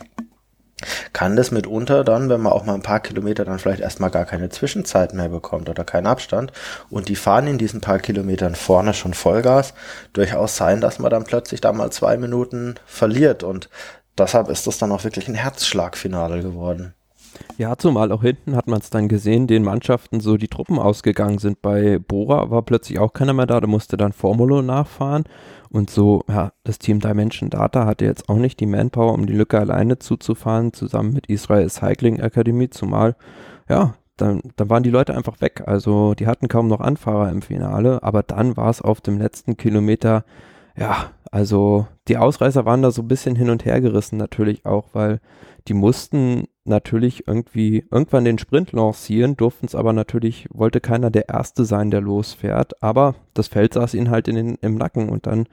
kann das mitunter dann, wenn man auch mal ein paar Kilometer dann vielleicht erstmal gar keine Zwischenzeit mehr bekommt oder keinen Abstand und die fahren in diesen paar Kilometern vorne schon Vollgas, durchaus sein, dass man dann plötzlich da mal zwei Minuten verliert und deshalb ist das dann auch wirklich ein Herzschlagfinale geworden. Ja, zumal auch hinten hat man es dann gesehen, den Mannschaften so die Truppen ausgegangen sind. Bei Bora war plötzlich auch keiner mehr da, da musste dann Formulo nachfahren. Und so, ja, das Team Dimension Data hatte jetzt auch nicht die Manpower, um die Lücke alleine zuzufahren, zusammen mit Israel Cycling Academy, zumal, ja, dann, dann waren die Leute einfach weg. Also die hatten kaum noch Anfahrer im Finale, aber dann war es auf dem letzten Kilometer, ja, also die Ausreißer waren da so ein bisschen hin und her gerissen natürlich auch, weil die mussten natürlich irgendwie irgendwann den Sprint lancieren, durften es aber natürlich, wollte keiner der Erste sein, der losfährt, aber das Feld saß ihnen halt in den, im Nacken und dann,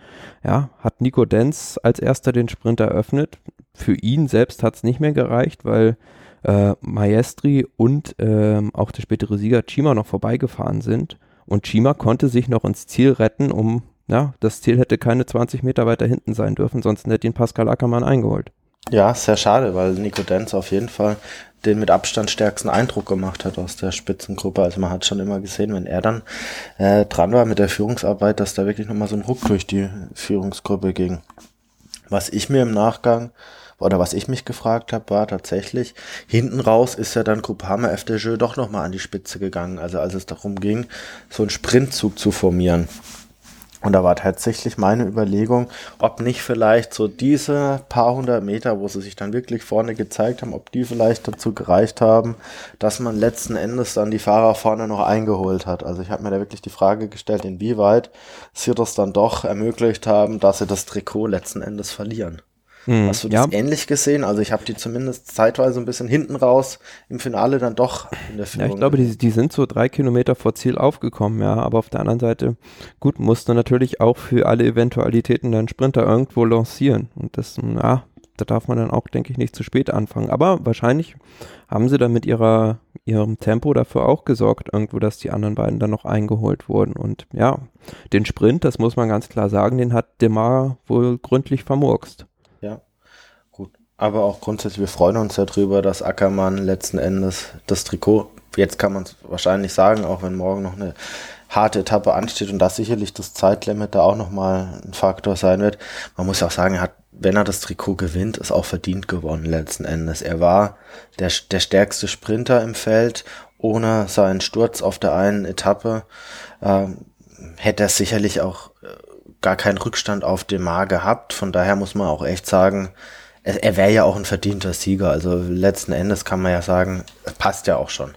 ja, hat Nico Denz als Erster den Sprint eröffnet. Für ihn selbst hat es nicht mehr gereicht, weil äh, Maestri und äh, auch der spätere Sieger Chima noch vorbeigefahren sind und Chima konnte sich noch ins Ziel retten, um, ja, das Ziel hätte keine 20 Meter weiter hinten sein dürfen, sonst hätte ihn Pascal Ackermann eingeholt. Ja, sehr schade, weil Nico Denz auf jeden Fall den mit Abstand stärksten Eindruck gemacht hat aus der Spitzengruppe. Also man hat schon immer gesehen, wenn er dann äh, dran war mit der Führungsarbeit, dass da wirklich nochmal so ein Ruck durch die Führungsgruppe ging. Was ich mir im Nachgang oder was ich mich gefragt habe, war tatsächlich, hinten raus ist ja dann Groupama FDJ doch nochmal an die Spitze gegangen. Also als es darum ging, so einen Sprintzug zu formieren. Und da war tatsächlich meine Überlegung, ob nicht vielleicht so diese paar hundert Meter, wo sie sich dann wirklich vorne gezeigt haben, ob die vielleicht dazu gereicht haben, dass man letzten Endes dann die Fahrer vorne noch eingeholt hat. Also ich habe mir da wirklich die Frage gestellt, inwieweit sie das dann doch ermöglicht haben, dass sie das Trikot letzten Endes verlieren. Mhm, Hast du das ja. ähnlich gesehen? Also ich habe die zumindest zeitweise ein bisschen hinten raus im Finale dann doch in der Führung. Ja, ich glaube, die, die sind so drei Kilometer vor Ziel aufgekommen, ja. Aber auf der anderen Seite, gut, musste natürlich auch für alle Eventualitäten dann Sprinter irgendwo lancieren. Und das, ja, da darf man dann auch, denke ich, nicht zu spät anfangen. Aber wahrscheinlich haben sie dann mit ihrer, ihrem Tempo dafür auch gesorgt, irgendwo, dass die anderen beiden dann noch eingeholt wurden. Und ja, den Sprint, das muss man ganz klar sagen, den hat Demar wohl gründlich vermurkst. Aber auch grundsätzlich, wir freuen uns darüber, dass Ackermann letzten Endes das Trikot, jetzt kann man es wahrscheinlich sagen, auch wenn morgen noch eine harte Etappe ansteht und das sicherlich das Zeitlimit da auch nochmal ein Faktor sein wird. Man muss auch sagen, er hat, wenn er das Trikot gewinnt, ist auch verdient gewonnen letzten Endes. Er war der, der stärkste Sprinter im Feld, ohne seinen Sturz auf der einen Etappe. Ähm, hätte er sicherlich auch äh, gar keinen Rückstand auf dem Mar gehabt. Von daher muss man auch echt sagen, er, er wäre ja auch ein verdienter Sieger. Also letzten Endes kann man ja sagen, passt ja auch schon.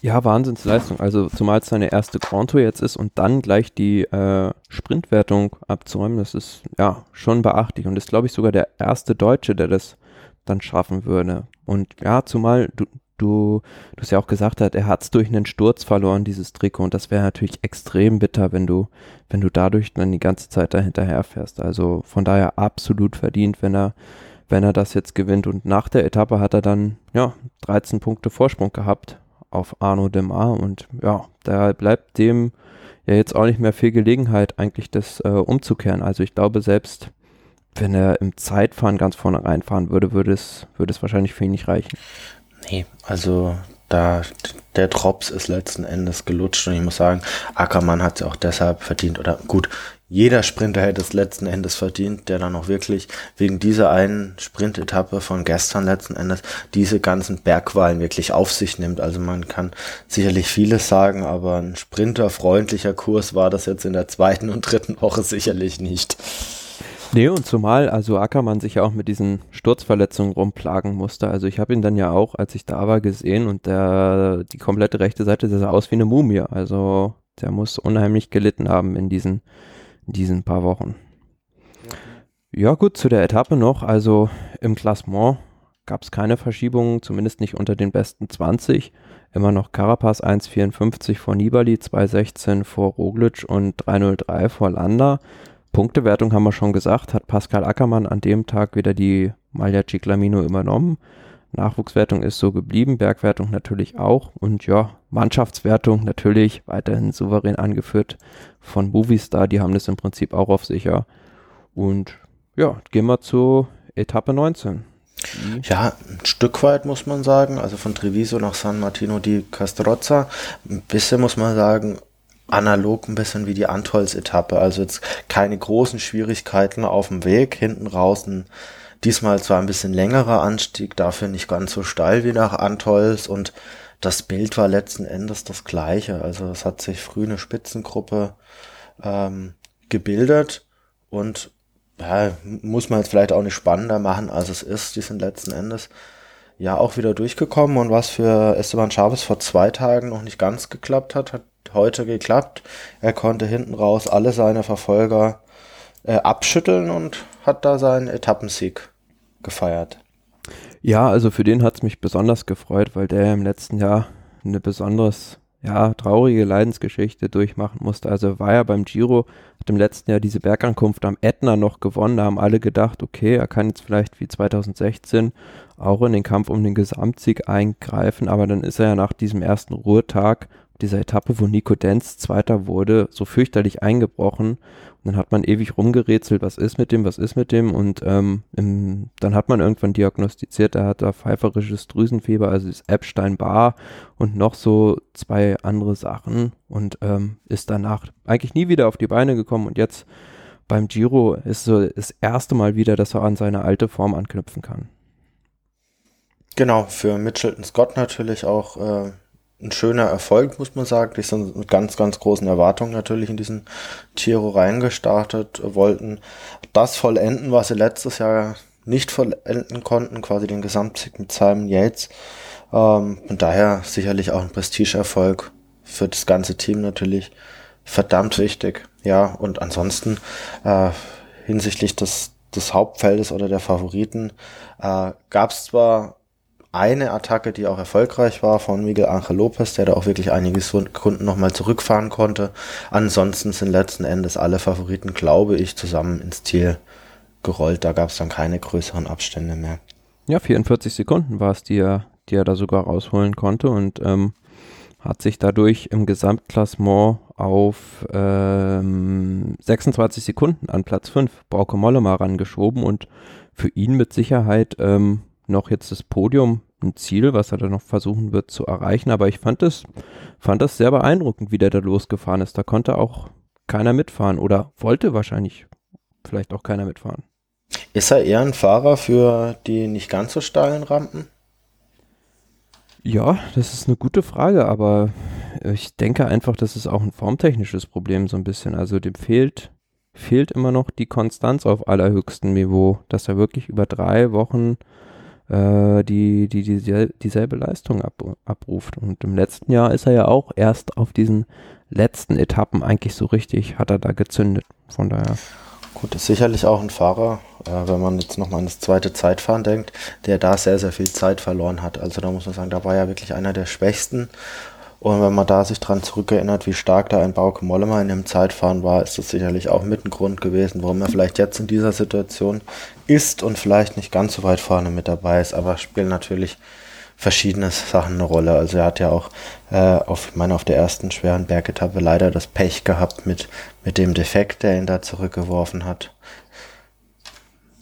Ja, Wahnsinnsleistung. Also zumal es seine erste Grand Tour jetzt ist und dann gleich die äh, Sprintwertung abzuräumen, das ist ja schon beachtlich und ist, glaube ich, sogar der erste Deutsche, der das dann schaffen würde. Und ja, zumal du, du, es ja auch gesagt hast, er hat es durch einen Sturz verloren, dieses Trikot. Und das wäre natürlich extrem bitter, wenn du, wenn du dadurch dann die ganze Zeit dahinterher fährst. Also von daher absolut verdient, wenn er, wenn er das jetzt gewinnt. Und nach der Etappe hat er dann, ja, 13 Punkte Vorsprung gehabt auf Arno Demar. Und ja, da bleibt dem ja jetzt auch nicht mehr viel Gelegenheit, eigentlich das äh, umzukehren. Also ich glaube, selbst wenn er im Zeitfahren ganz vorne reinfahren würde, würde es, würde es wahrscheinlich für ihn nicht reichen. Nee, also da der Drops ist letzten Endes gelutscht und ich muss sagen, Ackermann hat es auch deshalb verdient oder gut, jeder Sprinter hätte es letzten Endes verdient, der dann auch wirklich wegen dieser einen Sprintetappe von gestern letzten Endes diese ganzen Bergwahlen wirklich auf sich nimmt. Also man kann sicherlich vieles sagen, aber ein sprinterfreundlicher Kurs war das jetzt in der zweiten und dritten Woche sicherlich nicht. Nee, und zumal also Ackermann sich ja auch mit diesen Sturzverletzungen rumplagen musste. Also ich habe ihn dann ja auch, als ich da war, gesehen und der, die komplette rechte Seite sah aus wie eine Mumie. Also der muss unheimlich gelitten haben in diesen, diesen paar Wochen. Ja gut, zu der Etappe noch. Also im Klassement gab es keine Verschiebungen, zumindest nicht unter den besten 20. Immer noch Carapaz 1,54 vor Nibali, 2,16 vor Roglic und 3,03 vor Landa. Punktewertung haben wir schon gesagt, hat Pascal Ackermann an dem Tag wieder die Maglia Ciclamino übernommen. Nachwuchswertung ist so geblieben, Bergwertung natürlich auch und ja, Mannschaftswertung natürlich weiterhin souverän angeführt von Movistar, die haben das im Prinzip auch auf sicher. Und ja, gehen wir zur Etappe 19. Ja, ein Stück weit muss man sagen, also von Treviso nach San Martino di Castrozza, ein bisschen muss man sagen, analog ein bisschen wie die Antolz-Etappe. Also jetzt keine großen Schwierigkeiten auf dem Weg. Hinten raus ein, diesmal zwar ein bisschen längerer Anstieg, dafür nicht ganz so steil wie nach Antolz und das Bild war letzten Endes das gleiche. Also es hat sich früh eine Spitzengruppe ähm, gebildet und ja, muss man jetzt vielleicht auch nicht spannender machen, als es ist. Die sind letzten Endes ja auch wieder durchgekommen und was für Esteban Chavez vor zwei Tagen noch nicht ganz geklappt hat, hat heute geklappt. Er konnte hinten raus alle seine Verfolger äh, abschütteln und hat da seinen Etappensieg gefeiert. Ja, also für den hat es mich besonders gefreut, weil der im letzten Jahr eine besonders ja, traurige Leidensgeschichte durchmachen musste. Also war er beim Giro, hat im letzten Jahr diese Bergankunft am Ätna noch gewonnen. Da haben alle gedacht, okay, er kann jetzt vielleicht wie 2016 auch in den Kampf um den Gesamtsieg eingreifen, aber dann ist er ja nach diesem ersten Ruhetag dieser Etappe, wo Nico Denz Zweiter wurde, so fürchterlich eingebrochen. Dann hat man ewig rumgerätselt, was ist mit dem, was ist mit dem. Und ähm, im, dann hat man irgendwann diagnostiziert, er hat da pfeiferisches Drüsenfieber, also das Epstein-Barr und noch so zwei andere Sachen. Und ähm, ist danach eigentlich nie wieder auf die Beine gekommen. Und jetzt beim Giro ist so das erste Mal wieder, dass er an seine alte Form anknüpfen kann. Genau, für Mitchelton Scott natürlich auch äh, ein schöner Erfolg, muss man sagen. Die sind mit ganz, ganz großen Erwartungen natürlich in diesen Giro reingestartet, wollten das vollenden, was sie letztes Jahr nicht vollenden konnten, quasi den Gesamtsieg mit Simon Yates. Ähm, und daher sicherlich auch ein Prestigeerfolg für das ganze Team natürlich verdammt wichtig. Ja, und ansonsten äh, hinsichtlich des, des Hauptfeldes oder der Favoriten äh, gab es zwar eine Attacke, die auch erfolgreich war von Miguel Angel Lopez, der da auch wirklich einige Kunden nochmal zurückfahren konnte. Ansonsten sind letzten Endes alle Favoriten, glaube ich, zusammen ins Ziel gerollt. Da gab es dann keine größeren Abstände mehr. Ja, 44 Sekunden war es, die er, die er da sogar rausholen konnte und ähm, hat sich dadurch im Gesamtklassement auf ähm, 26 Sekunden an Platz 5 Bauke Mollema rangeschoben und für ihn mit Sicherheit ähm, noch jetzt das Podium ein Ziel, was er dann noch versuchen wird zu erreichen. Aber ich fand es, fand das sehr beeindruckend, wie der da losgefahren ist. Da konnte auch keiner mitfahren oder wollte wahrscheinlich vielleicht auch keiner mitfahren. Ist er eher ein Fahrer für die nicht ganz so steilen Rampen? Ja, das ist eine gute Frage, aber ich denke einfach, das ist auch ein formtechnisches Problem so ein bisschen. Also dem fehlt, fehlt immer noch die Konstanz auf allerhöchstem Niveau, dass er wirklich über drei Wochen die, die, die, dieselbe Leistung ab, abruft. Und im letzten Jahr ist er ja auch erst auf diesen letzten Etappen eigentlich so richtig, hat er da gezündet. Von daher. Gut, ist sicherlich auch ein Fahrer, äh, wenn man jetzt nochmal an das zweite Zeitfahren denkt, der da sehr, sehr viel Zeit verloren hat. Also da muss man sagen, da war er wirklich einer der Schwächsten. Und wenn man da sich dran zurückerinnert, wie stark da ein Bauke Mollema in dem Zeitfahren war, ist das sicherlich auch mit ein Grund gewesen, warum er vielleicht jetzt in dieser Situation ist und vielleicht nicht ganz so weit vorne mit dabei ist, aber spielen natürlich verschiedene Sachen eine Rolle. Also er hat ja auch äh, auf, ich meine, auf der ersten schweren Bergetappe leider das Pech gehabt mit, mit dem Defekt, der ihn da zurückgeworfen hat.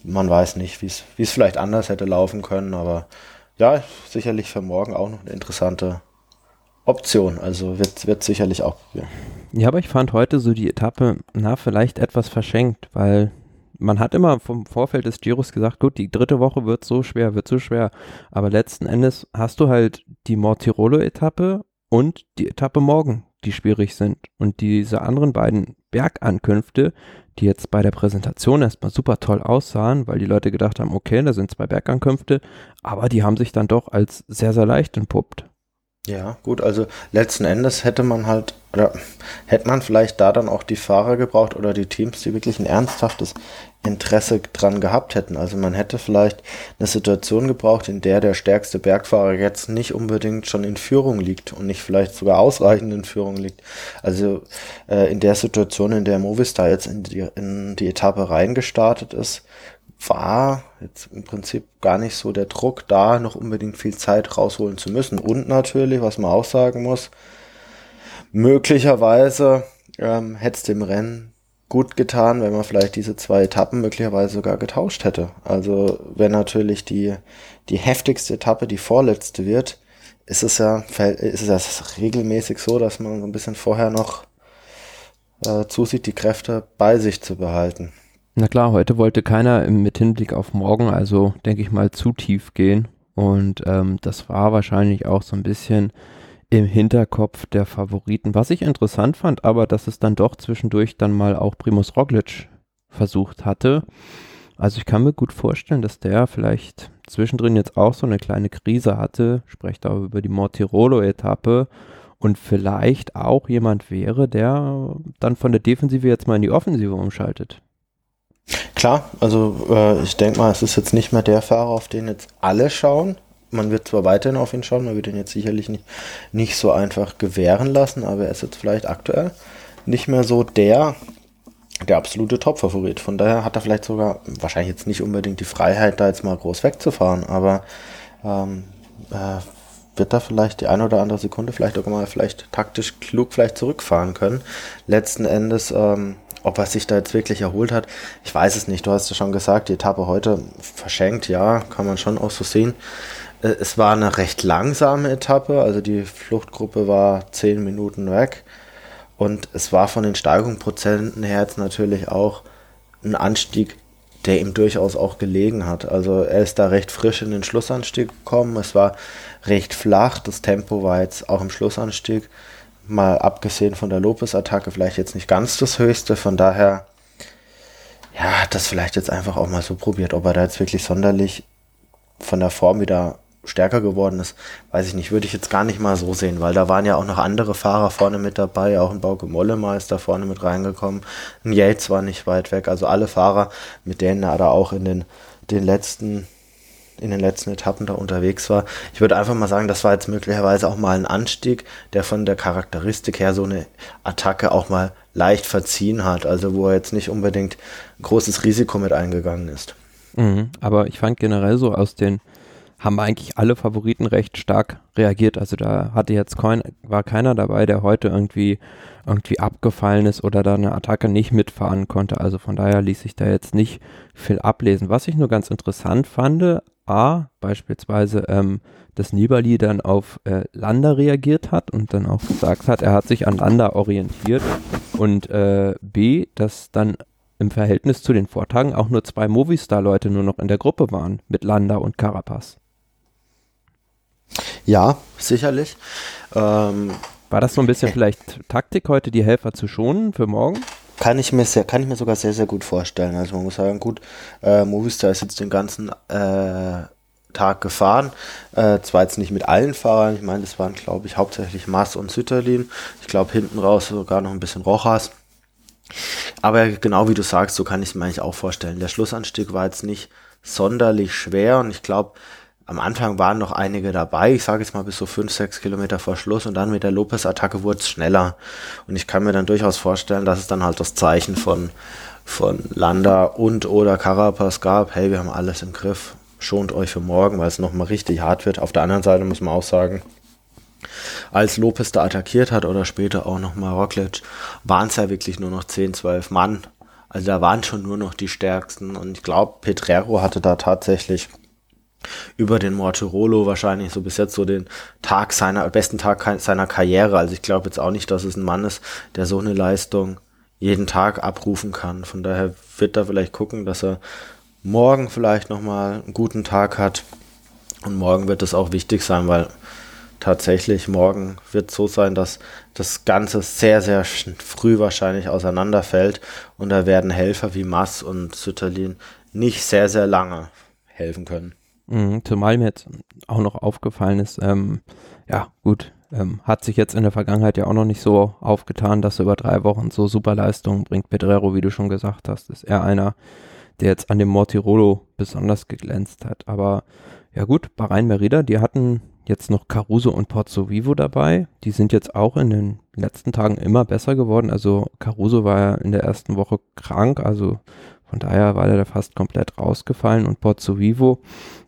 Man weiß nicht, wie es vielleicht anders hätte laufen können, aber ja, sicherlich für morgen auch noch eine interessante Option. Also wird, wird sicherlich auch probieren. Ja, aber ich fand heute so die Etappe, na, vielleicht etwas verschenkt, weil man hat immer vom Vorfeld des Giros gesagt, gut, die dritte Woche wird so schwer, wird so schwer. Aber letzten Endes hast du halt die Mortirolo-Etappe und die Etappe morgen, die schwierig sind. Und diese anderen beiden Bergankünfte, die jetzt bei der Präsentation erstmal super toll aussahen, weil die Leute gedacht haben, okay, da sind zwei Bergankünfte, aber die haben sich dann doch als sehr, sehr leicht entpuppt. Ja, gut, also letzten Endes hätte man halt, oder hätte man vielleicht da dann auch die Fahrer gebraucht oder die Teams, die wirklich ein ernsthaftes Interesse dran gehabt hätten. Also man hätte vielleicht eine Situation gebraucht, in der der stärkste Bergfahrer jetzt nicht unbedingt schon in Führung liegt und nicht vielleicht sogar ausreichend in Führung liegt. Also äh, in der Situation, in der Movistar jetzt in die, in die Etappe reingestartet ist, war jetzt im Prinzip gar nicht so der Druck da, noch unbedingt viel Zeit rausholen zu müssen. Und natürlich, was man auch sagen muss, möglicherweise ähm, hätte es dem Rennen gut getan, wenn man vielleicht diese zwei Etappen möglicherweise sogar getauscht hätte. Also wenn natürlich die, die heftigste Etappe die vorletzte wird, ist es ja, ist es ja regelmäßig so, dass man so ein bisschen vorher noch äh, zusieht, die Kräfte bei sich zu behalten. Na klar, heute wollte keiner mit Hinblick auf morgen, also denke ich mal, zu tief gehen. Und ähm, das war wahrscheinlich auch so ein bisschen im Hinterkopf der Favoriten. Was ich interessant fand, aber dass es dann doch zwischendurch dann mal auch Primus Roglic versucht hatte. Also ich kann mir gut vorstellen, dass der vielleicht zwischendrin jetzt auch so eine kleine Krise hatte. Sprecht auch über die Mortirolo-Etappe und vielleicht auch jemand wäre, der dann von der Defensive jetzt mal in die Offensive umschaltet. Klar, also äh, ich denke mal, es ist jetzt nicht mehr der Fahrer, auf den jetzt alle schauen. Man wird zwar weiterhin auf ihn schauen, man wird ihn jetzt sicherlich nicht, nicht so einfach gewähren lassen, aber er ist jetzt vielleicht aktuell nicht mehr so der, der absolute Top-Favorit. Von daher hat er vielleicht sogar, wahrscheinlich jetzt nicht unbedingt die Freiheit, da jetzt mal groß wegzufahren, aber ähm, äh, wird da vielleicht die eine oder andere Sekunde vielleicht auch mal vielleicht taktisch klug vielleicht zurückfahren können. Letzten Endes ähm, ob er sich da jetzt wirklich erholt hat, ich weiß es nicht. Du hast ja schon gesagt, die Etappe heute verschenkt, ja, kann man schon auch so sehen. Äh, es war eine recht langsame Etappe, also die Fluchtgruppe war zehn Minuten weg. Und es war von den Steigungsprozenten her jetzt natürlich auch ein Anstieg, der ihm durchaus auch gelegen hat. Also er ist da recht frisch in den Schlussanstieg gekommen. Es war recht flach. Das Tempo war jetzt auch im Schlussanstieg mal abgesehen von der Lopez-Attacke vielleicht jetzt nicht ganz das Höchste. Von daher, ja, hat das vielleicht jetzt einfach auch mal so probiert. Ob er da jetzt wirklich sonderlich von der Form wieder stärker geworden ist, weiß ich nicht. Würde ich jetzt gar nicht mal so sehen, weil da waren ja auch noch andere Fahrer vorne mit dabei. Auch ein Bauke Mollema ist da vorne mit reingekommen. Ein Yates war nicht weit weg. Also alle Fahrer, mit denen er da auch in den, den letzten in den letzten Etappen da unterwegs war. Ich würde einfach mal sagen, das war jetzt möglicherweise auch mal ein Anstieg, der von der Charakteristik her so eine Attacke auch mal leicht verziehen hat, also wo er jetzt nicht unbedingt großes Risiko mit eingegangen ist. Mhm, aber ich fand generell so aus den haben eigentlich alle Favoriten recht stark reagiert. Also da hatte jetzt kein, war keiner dabei, der heute irgendwie irgendwie abgefallen ist oder da eine Attacke nicht mitfahren konnte. Also von daher ließ sich da jetzt nicht viel ablesen. Was ich nur ganz interessant fand, A, beispielsweise, ähm, dass Nibali dann auf äh, Landa reagiert hat und dann auch gesagt hat, er hat sich an Landa orientiert und äh, B, dass dann im Verhältnis zu den Vortagen auch nur zwei Movistar-Leute nur noch in der Gruppe waren mit Landa und Carapaz. Ja, sicherlich. Ähm, War das so ein bisschen vielleicht Taktik heute, die Helfer zu schonen für morgen? Kann ich mir sehr, kann ich mir sogar sehr, sehr gut vorstellen. Also man muss sagen, gut, äh, Movistar ist jetzt den ganzen äh, Tag gefahren. Äh, zwar jetzt nicht mit allen Fahrern, ich meine, das waren, glaube ich, hauptsächlich Mass und Sütterlin. Ich glaube, hinten raus sogar noch ein bisschen Rojas. Aber genau wie du sagst, so kann ich es mir eigentlich auch vorstellen. Der Schlussanstieg war jetzt nicht sonderlich schwer und ich glaube, am Anfang waren noch einige dabei, ich sage jetzt mal bis so fünf, sechs Kilometer vor Schluss und dann mit der Lopez-Attacke wurde es schneller. Und ich kann mir dann durchaus vorstellen, dass es dann halt das Zeichen von, von Landa und oder Carapaz gab, hey, wir haben alles im Griff, schont euch für morgen, weil es nochmal richtig hart wird. Auf der anderen Seite muss man auch sagen, als Lopez da attackiert hat oder später auch nochmal Roglic, waren es ja wirklich nur noch 10, 12 Mann. Also da waren schon nur noch die stärksten und ich glaube, Petrero hatte da tatsächlich über den Mortirolo wahrscheinlich so bis jetzt so den Tag seiner, besten Tag seiner Karriere. Also ich glaube jetzt auch nicht, dass es ein Mann ist, der so eine Leistung jeden Tag abrufen kann. Von daher wird er vielleicht gucken, dass er morgen vielleicht nochmal einen guten Tag hat. Und morgen wird es auch wichtig sein, weil tatsächlich morgen wird so sein, dass das Ganze sehr, sehr früh wahrscheinlich auseinanderfällt und da werden Helfer wie Mass und Sütterlin nicht sehr, sehr lange helfen können. Mhm, zumal mir jetzt auch noch aufgefallen ist, ähm, ja gut, ähm, hat sich jetzt in der Vergangenheit ja auch noch nicht so aufgetan, dass er über drei Wochen so super Leistungen bringt. Pedrero, wie du schon gesagt hast, ist eher einer, der jetzt an dem Mortirolo besonders geglänzt hat. Aber ja gut, Bahrain Merida, die hatten jetzt noch Caruso und Pozzo Vivo dabei. Die sind jetzt auch in den letzten Tagen immer besser geworden. Also Caruso war ja in der ersten Woche krank, also von daher war der fast komplett rausgefallen und Pozzo Vivo,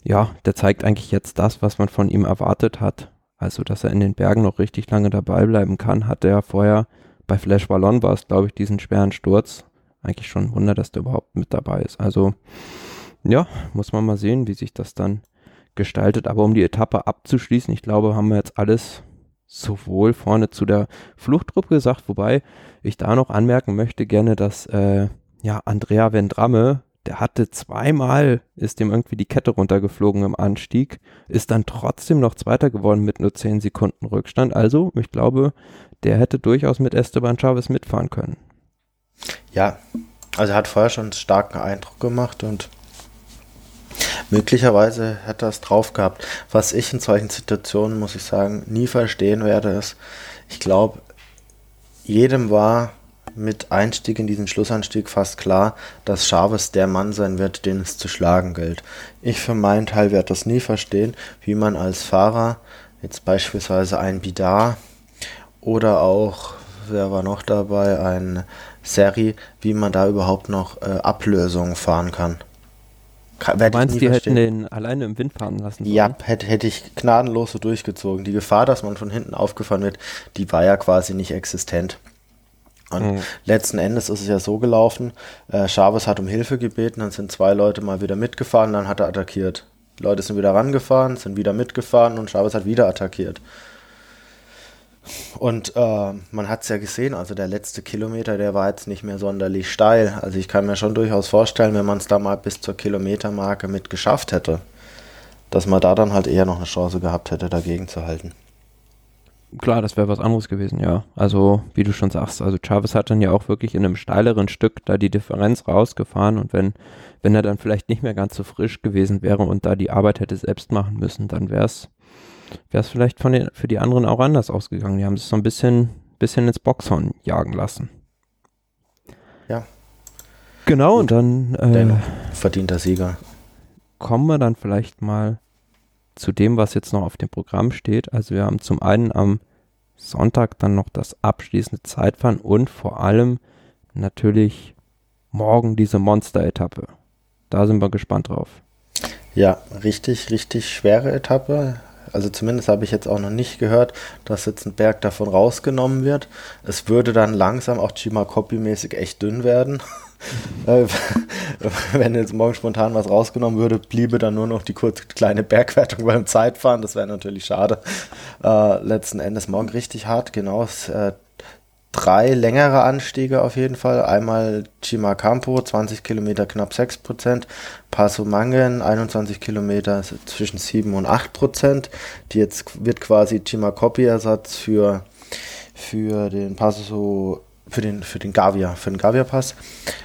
ja, der zeigt eigentlich jetzt das, was man von ihm erwartet hat. Also, dass er in den Bergen noch richtig lange dabei bleiben kann, hat er vorher bei Flash Ballon war es, glaube ich, diesen schweren Sturz. Eigentlich schon ein Wunder, dass der überhaupt mit dabei ist. Also, ja, muss man mal sehen, wie sich das dann gestaltet. Aber um die Etappe abzuschließen, ich glaube, haben wir jetzt alles sowohl vorne zu der Fluchtgruppe gesagt, wobei ich da noch anmerken möchte gerne, dass äh, ja, Andrea Vendramme, der hatte zweimal, ist dem irgendwie die Kette runtergeflogen im Anstieg, ist dann trotzdem noch Zweiter geworden mit nur 10 Sekunden Rückstand. Also, ich glaube, der hätte durchaus mit Esteban Chavez mitfahren können. Ja, also er hat vorher schon einen starken Eindruck gemacht und möglicherweise hätte er es drauf gehabt. Was ich in solchen Situationen, muss ich sagen, nie verstehen werde, ist, ich glaube, jedem war mit Einstieg in diesen Schlussanstieg fast klar, dass Chavez der Mann sein wird, den es zu schlagen gilt. Ich für meinen Teil werde das nie verstehen, wie man als Fahrer, jetzt beispielsweise ein Bidar oder auch, wer war noch dabei, ein Seri, wie man da überhaupt noch äh, Ablösungen fahren kann. Kann, du meinst, die verstehen. hätten den alleine im Wind fahren lassen? Ja, hätte, hätte ich gnadenlos so durchgezogen. Die Gefahr, dass man von hinten aufgefahren wird, die war ja quasi nicht existent. Und mhm. letzten Endes ist es ja so gelaufen, äh, Chavez hat um Hilfe gebeten, dann sind zwei Leute mal wieder mitgefahren, dann hat er attackiert. Die Leute sind wieder rangefahren, sind wieder mitgefahren und Chavez hat wieder attackiert. Und äh, man hat es ja gesehen, also der letzte Kilometer, der war jetzt nicht mehr sonderlich steil. Also ich kann mir schon durchaus vorstellen, wenn man es da mal bis zur Kilometermarke mit geschafft hätte, dass man da dann halt eher noch eine Chance gehabt hätte, dagegen zu halten klar, das wäre was anderes gewesen, ja. Also, wie du schon sagst, also Chavez hat dann ja auch wirklich in einem steileren Stück da die Differenz rausgefahren und wenn, wenn er dann vielleicht nicht mehr ganz so frisch gewesen wäre und da die Arbeit hätte selbst machen müssen, dann wäre es wäre es vielleicht von den, für die anderen auch anders ausgegangen. Die haben sich so ein bisschen, bisschen ins Boxhorn jagen lassen. Ja. Genau, und dann äh, verdienter Sieger. Kommen wir dann vielleicht mal zu dem, was jetzt noch auf dem Programm steht. Also wir haben zum einen am Sonntag dann noch das abschließende Zeitfahren und vor allem natürlich morgen diese Monster-Etappe. Da sind wir gespannt drauf. Ja, richtig, richtig schwere Etappe. Also zumindest habe ich jetzt auch noch nicht gehört, dass jetzt ein Berg davon rausgenommen wird. Es würde dann langsam auch Chimakopi-mäßig echt dünn werden. <laughs> Äh, <laughs> wenn jetzt morgen spontan was rausgenommen würde, bliebe dann nur noch die kurze kleine Bergwertung beim Zeitfahren. Das wäre natürlich schade. Äh, letzten Endes morgen richtig hart, genau. Äh, drei längere Anstiege auf jeden Fall. Einmal Chimacampo, 20 Kilometer, knapp 6 Prozent. Paso Mangen, 21 Kilometer, zwischen 7 und 8 Prozent. Die jetzt wird quasi Chimacopi-Ersatz für, für den Paso für den, für den Gavia, für den Gavia-Pass.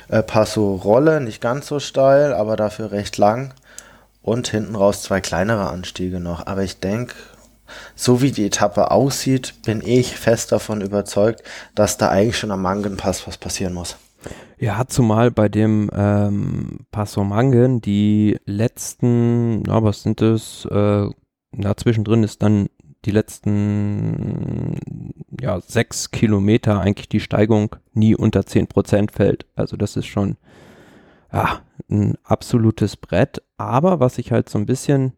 Äh, Passo Rolle, nicht ganz so steil, aber dafür recht lang. Und hinten raus zwei kleinere Anstiege noch. Aber ich denke, so wie die Etappe aussieht, bin ich fest davon überzeugt, dass da eigentlich schon am Mangenpass was passieren muss. Ja, zumal bei dem ähm, Passo Mangen die letzten, na, was sind das? Äh, na, zwischendrin ist dann die letzten ja, sechs Kilometer eigentlich die Steigung nie unter zehn Prozent fällt. Also das ist schon ja, ein absolutes Brett. Aber was ich halt so ein bisschen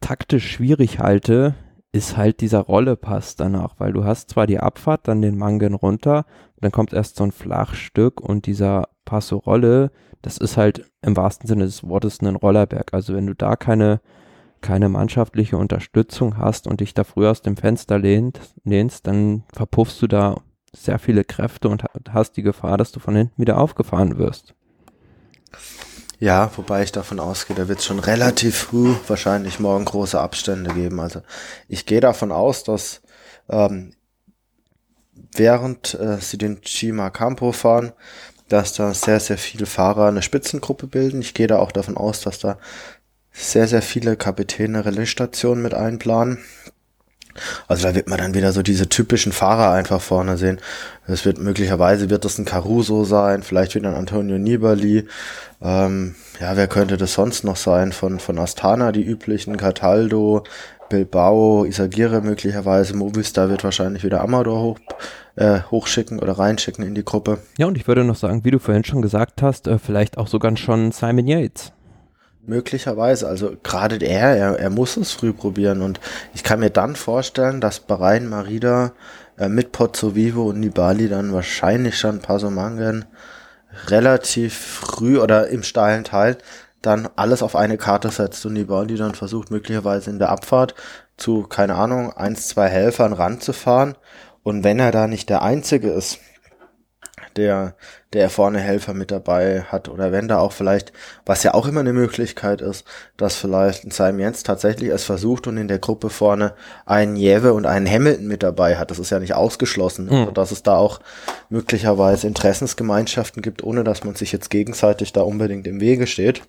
taktisch schwierig halte, ist halt dieser Rollepass danach, weil du hast zwar die Abfahrt, dann den Mangen runter, dann kommt erst so ein Flachstück und dieser Passo Rolle, das ist halt im wahrsten Sinne des Wortes ein Rollerberg. Also wenn du da keine keine mannschaftliche Unterstützung hast und dich da früh aus dem Fenster lehnt, lehnst, dann verpuffst du da sehr viele Kräfte und hast die Gefahr, dass du von hinten wieder aufgefahren wirst. Ja, wobei ich davon ausgehe, da wird es schon relativ früh wahrscheinlich morgen große Abstände geben. Also ich gehe davon aus, dass ähm, während äh, sie den Chima Campo fahren, dass da sehr, sehr viele Fahrer eine Spitzengruppe bilden. Ich gehe da auch davon aus, dass da sehr, sehr viele Kapitäne Relaisstationen mit einplanen. Also da wird man dann wieder so diese typischen Fahrer einfach vorne sehen. Es wird möglicherweise wird das ein Caruso sein, vielleicht wieder ein Antonio Nibali. Ähm, ja, wer könnte das sonst noch sein? Von, von Astana, die üblichen, Cataldo, Bilbao, Isagire möglicherweise, Movistar wird wahrscheinlich wieder Amador hoch, äh, hochschicken oder reinschicken in die Gruppe. Ja, und ich würde noch sagen, wie du vorhin schon gesagt hast, äh, vielleicht auch sogar schon Simon Yates. Möglicherweise, also gerade er, er, er muss es früh probieren. Und ich kann mir dann vorstellen, dass Bahrain Marida äh, mit Pozzo Vivo und Nibali dann wahrscheinlich schon Pasomangen relativ früh oder im steilen Teil dann alles auf eine Karte setzt und Nibali dann versucht möglicherweise in der Abfahrt zu, keine Ahnung, eins, zwei Helfern ranzufahren. Und wenn er da nicht der Einzige ist, der, der vorne Helfer mit dabei hat oder wenn da auch vielleicht, was ja auch immer eine Möglichkeit ist, dass vielleicht ein Simon Jens tatsächlich es versucht und in der Gruppe vorne einen Jewe und einen Hamilton mit dabei hat. Das ist ja nicht ausgeschlossen, mhm. also, dass es da auch möglicherweise Interessensgemeinschaften gibt, ohne dass man sich jetzt gegenseitig da unbedingt im Wege steht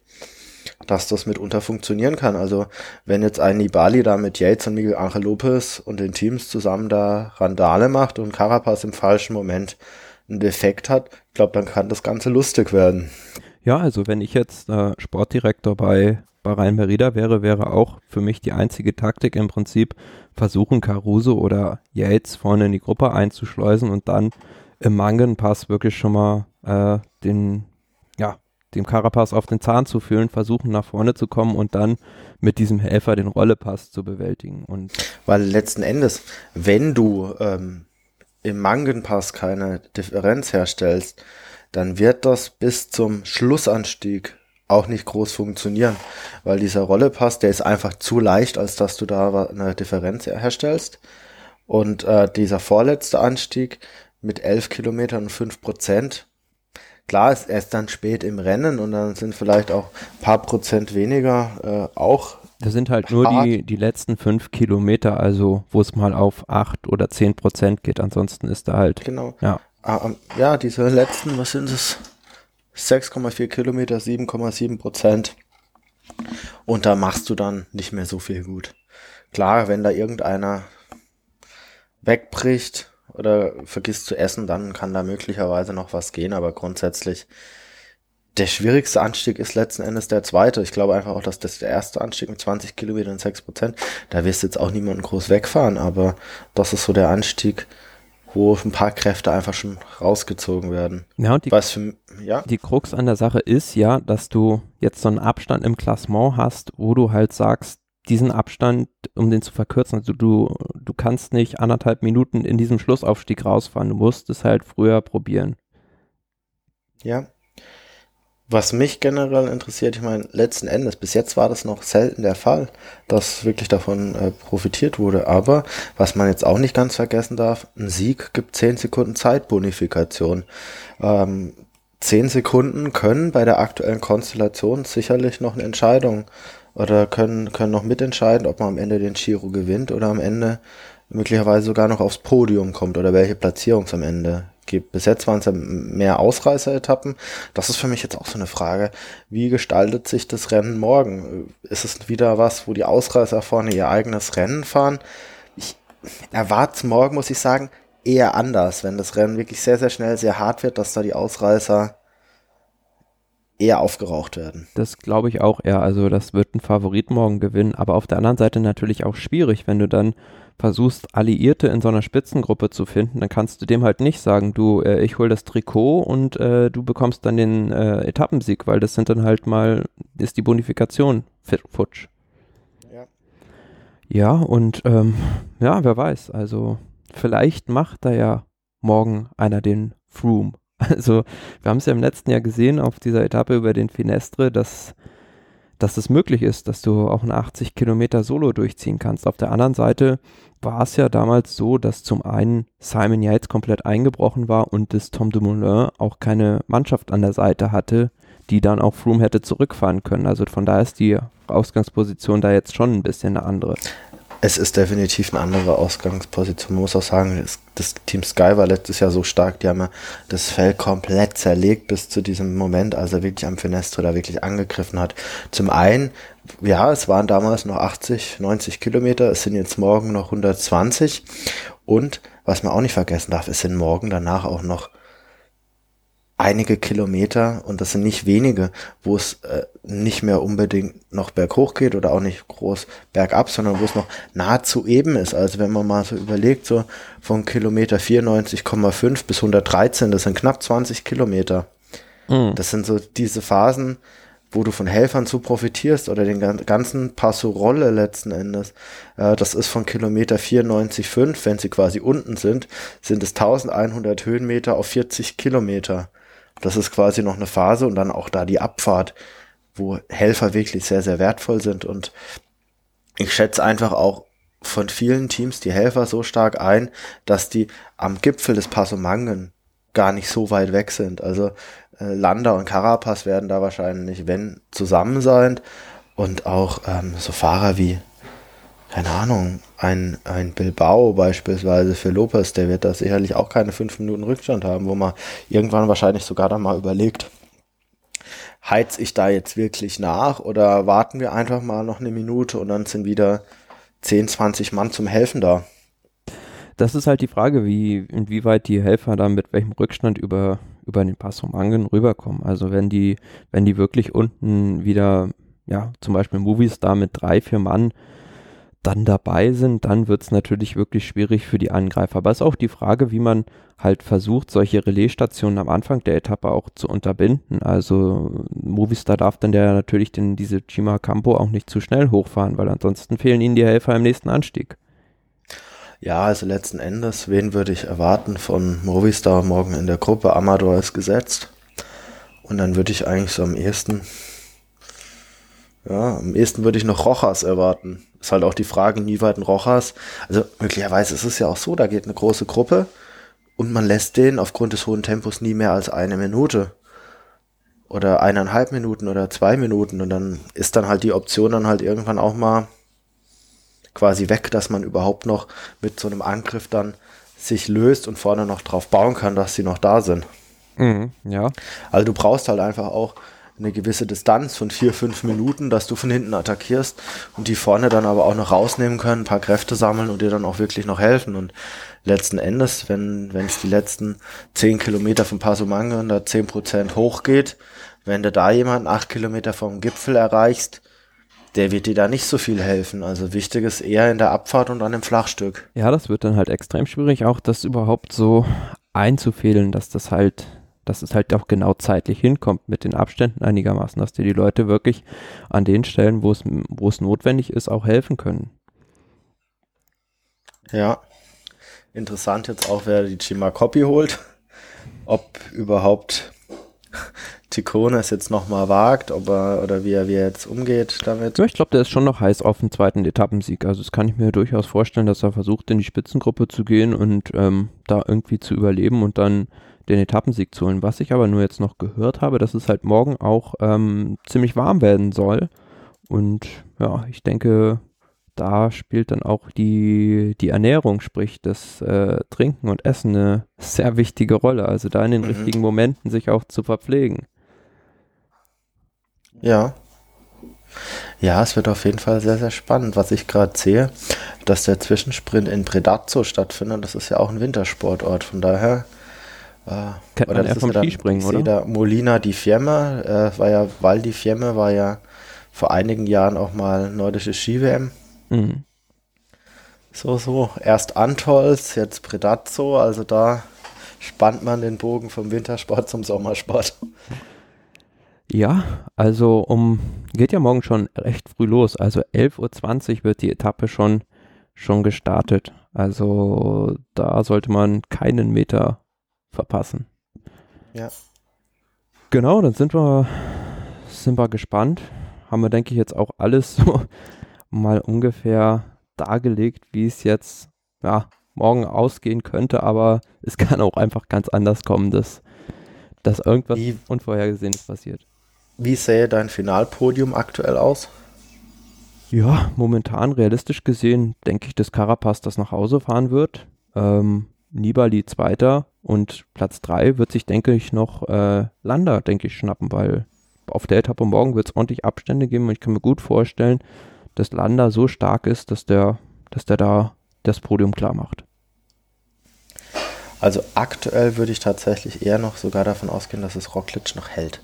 dass das mitunter funktionieren kann. Also wenn jetzt ein Nibali da mit Yates und Miguel Angel Lopez und den Teams zusammen da Randale macht und Carapaz im falschen Moment einen Defekt hat, ich glaube, dann kann das Ganze lustig werden. Ja, also wenn ich jetzt äh, Sportdirektor bei Bahrain Merida wäre, wäre auch für mich die einzige Taktik im Prinzip versuchen, Caruso oder Yates vorne in die Gruppe einzuschleusen und dann im Mangenpass wirklich schon mal äh, den, ja, dem Carapaz auf den Zahn zu fühlen, versuchen nach vorne zu kommen und dann mit diesem Helfer den Rollepass zu bewältigen. Und Weil letzten Endes, wenn du ähm, im Mangenpass keine Differenz herstellst, dann wird das bis zum Schlussanstieg auch nicht groß funktionieren, weil dieser Rollepass, der ist einfach zu leicht, als dass du da eine Differenz herstellst. Und äh, dieser vorletzte Anstieg mit 11 Kilometern und 5 Prozent, klar ist erst dann spät im Rennen und dann sind vielleicht auch paar Prozent weniger äh, auch das sind halt nur die, die letzten fünf Kilometer, also wo es mal auf acht oder zehn Prozent geht. Ansonsten ist da halt. Genau. Ja, ah, ja diese letzten, was sind es? 6,4 Kilometer, 7,7 Prozent. Und da machst du dann nicht mehr so viel gut. Klar, wenn da irgendeiner wegbricht oder vergisst zu essen, dann kann da möglicherweise noch was gehen, aber grundsätzlich der schwierigste Anstieg ist letzten Endes der zweite. Ich glaube einfach auch, dass das der erste Anstieg mit 20 Kilometern und 6 Prozent, da wirst du jetzt auch niemanden groß wegfahren, aber das ist so der Anstieg, wo ein paar Kräfte einfach schon rausgezogen werden. Ja, und die, Was für, ja? die Krux an der Sache ist ja, dass du jetzt so einen Abstand im Klassement hast, wo du halt sagst, diesen Abstand, um den zu verkürzen, also du, du kannst nicht anderthalb Minuten in diesem Schlussaufstieg rausfahren, du musst es halt früher probieren. Ja, was mich generell interessiert, ich meine, letzten Endes, bis jetzt war das noch selten der Fall, dass wirklich davon äh, profitiert wurde. Aber was man jetzt auch nicht ganz vergessen darf, ein Sieg gibt 10 Sekunden Zeitbonifikation. Ähm, 10 Sekunden können bei der aktuellen Konstellation sicherlich noch eine Entscheidung oder können, können noch mitentscheiden, ob man am Ende den Giro gewinnt oder am Ende möglicherweise sogar noch aufs Podium kommt oder welche Platzierung es am Ende. Bis jetzt waren es ja mehr Ausreißer-Etappen. Das ist für mich jetzt auch so eine Frage. Wie gestaltet sich das Rennen morgen? Ist es wieder was, wo die Ausreißer vorne ihr eigenes Rennen fahren? Ich erwarte es morgen, muss ich sagen, eher anders, wenn das Rennen wirklich sehr, sehr schnell, sehr hart wird, dass da die Ausreißer eher aufgeraucht werden. Das glaube ich auch eher. Also das wird ein Favorit morgen gewinnen, aber auf der anderen Seite natürlich auch schwierig, wenn du dann versuchst, Alliierte in so einer Spitzengruppe zu finden, dann kannst du dem halt nicht sagen, du, äh, ich hol das Trikot und äh, du bekommst dann den äh, Etappensieg, weil das sind dann halt mal, ist die Bonifikation futsch. Ja. Ja, und ähm, ja, wer weiß, also vielleicht macht da ja morgen einer den Froome. <laughs> Also wir haben es ja im letzten Jahr gesehen auf dieser Etappe über den Finestre, dass dass es möglich ist, dass du auch ein 80 Kilometer Solo durchziehen kannst. Auf der anderen Seite war es ja damals so, dass zum einen Simon Yates komplett eingebrochen war und das Tom Dumoulin auch keine Mannschaft an der Seite hatte, die dann auch Froome hätte zurückfahren können. Also von daher ist die Ausgangsposition da jetzt schon ein bisschen eine andere. Es ist definitiv eine andere Ausgangsposition. Man muss auch sagen, das, das, Team Sky war letztes Jahr so stark, die haben ja das Feld komplett zerlegt bis zu diesem Moment, als er wirklich am Finestro da wirklich angegriffen hat. Zum einen, ja, es waren damals noch 80, 90 Kilometer, es sind jetzt morgen noch 120 und was man auch nicht vergessen darf, es sind morgen danach auch noch einige Kilometer, und das sind nicht wenige, wo es äh, nicht mehr unbedingt noch berghoch geht oder auch nicht groß bergab, sondern wo es noch nahezu eben ist. Also wenn man mal so überlegt, so von Kilometer 94,5 bis 113, das sind knapp 20 Kilometer. Mhm. Das sind so diese Phasen, wo du von Helfern zu profitierst oder den ganzen Passo Rolle letzten Endes. Äh, das ist von Kilometer 94,5, wenn sie quasi unten sind, sind es 1100 Höhenmeter auf 40 Kilometer. Das ist quasi noch eine Phase und dann auch da die Abfahrt, wo Helfer wirklich sehr, sehr wertvoll sind. Und ich schätze einfach auch von vielen Teams die Helfer so stark ein, dass die am Gipfel des Passomangen gar nicht so weit weg sind. Also äh, Landa und Carapaz werden da wahrscheinlich, wenn, zusammen sein. Und auch ähm, so Fahrer wie keine Ahnung, ein, ein Bilbao beispielsweise für Lopez, der wird da sicherlich auch keine fünf Minuten Rückstand haben, wo man irgendwann wahrscheinlich sogar dann mal überlegt, heiz ich da jetzt wirklich nach oder warten wir einfach mal noch eine Minute und dann sind wieder 10, 20 Mann zum Helfen da. Das ist halt die Frage, wie, inwieweit die Helfer da mit welchem Rückstand über, über den Pass vom Angen rüberkommen. Also wenn die, wenn die wirklich unten wieder, ja, zum Beispiel Movies da mit drei, vier Mann dann dabei sind, dann wird es natürlich wirklich schwierig für die Angreifer. Aber es ist auch die Frage, wie man halt versucht, solche Relaisstationen am Anfang der Etappe auch zu unterbinden. Also Movistar darf dann ja natürlich den, diese Chima Campo auch nicht zu schnell hochfahren, weil ansonsten fehlen ihnen die Helfer im nächsten Anstieg. Ja, also letzten Endes, wen würde ich erwarten von Movistar morgen in der Gruppe? Amador ist gesetzt. Und dann würde ich eigentlich so am ehesten ja, am ehesten würde ich noch Rochas erwarten. Ist halt auch die Frage, inwieweit ein Rochas, also möglicherweise ist es ja auch so, da geht eine große Gruppe und man lässt den aufgrund des hohen Tempos nie mehr als eine Minute. Oder eineinhalb Minuten oder zwei Minuten und dann ist dann halt die Option dann halt irgendwann auch mal quasi weg, dass man überhaupt noch mit so einem Angriff dann sich löst und vorne noch drauf bauen kann, dass sie noch da sind. Mhm, ja. Also du brauchst halt einfach auch eine gewisse Distanz von vier, fünf Minuten, dass du von hinten attackierst und die vorne dann aber auch noch rausnehmen können, ein paar Kräfte sammeln und dir dann auch wirklich noch helfen. Und letzten Endes, wenn es die letzten zehn Kilometer von Pasomangan da zehn Prozent hochgeht, wenn du da jemanden acht Kilometer vom Gipfel erreichst, der wird dir da nicht so viel helfen. Also wichtig ist eher in der Abfahrt und an dem Flachstück. Ja, das wird dann halt extrem schwierig, auch das überhaupt so einzufehlen, dass das halt, dass es halt auch genau zeitlich hinkommt mit den Abständen einigermaßen, dass dir die Leute wirklich an den Stellen, wo es, wo es notwendig ist, auch helfen können. Ja. Interessant jetzt auch, wer die Chima Copy holt. Ob überhaupt Ticone es jetzt nochmal wagt, ob er oder wie er, wie er jetzt umgeht damit. Ja, ich glaube, der ist schon noch heiß auf den zweiten Etappensieg. Also das kann ich mir durchaus vorstellen, dass er versucht, in die Spitzengruppe zu gehen und ähm, da irgendwie zu überleben und dann den Etappensieg zu holen. Was ich aber nur jetzt noch gehört habe, dass es halt morgen auch ähm, ziemlich warm werden soll. Und ja, ich denke, da spielt dann auch die, die Ernährung, sprich das äh, Trinken und Essen eine <laughs> sehr wichtige Rolle. Also da in den mhm. richtigen Momenten sich auch zu verpflegen. Ja. Ja, es wird auf jeden Fall sehr, sehr spannend. Was ich gerade sehe, dass der Zwischensprint in Predazzo stattfindet, das ist ja auch ein Wintersportort. Von daher. Äh, Kennt man ja vom ja Skispringen, oder? Da Molina di Fiemme, äh, war ja, Val di Fiemme war ja vor einigen Jahren auch mal nordische Ski-WM. Mhm. So, so. Erst Antolz, jetzt Predazzo, also da spannt man den Bogen vom Wintersport zum Sommersport. Ja, also um geht ja morgen schon recht früh los. Also 11.20 Uhr wird die Etappe schon, schon gestartet. Also da sollte man keinen Meter verpassen. Ja. Genau, dann sind wir, sind wir gespannt. Haben wir, denke ich, jetzt auch alles so <laughs> mal ungefähr dargelegt, wie es jetzt ja, morgen ausgehen könnte, aber es kann auch einfach ganz anders kommen, dass, dass irgendwas wie, Unvorhergesehenes passiert. Wie sähe dein Finalpodium aktuell aus? Ja, momentan realistisch gesehen denke ich, dass Carapaz das nach Hause fahren wird. Ähm, Nibali Zweiter und Platz 3 wird sich, denke ich, noch äh, Landa, denke ich, schnappen, weil auf der Etappe morgen wird es ordentlich Abstände geben und ich kann mir gut vorstellen, dass Landa so stark ist, dass der, dass der da das Podium klar macht. Also aktuell würde ich tatsächlich eher noch sogar davon ausgehen, dass es Roglic noch hält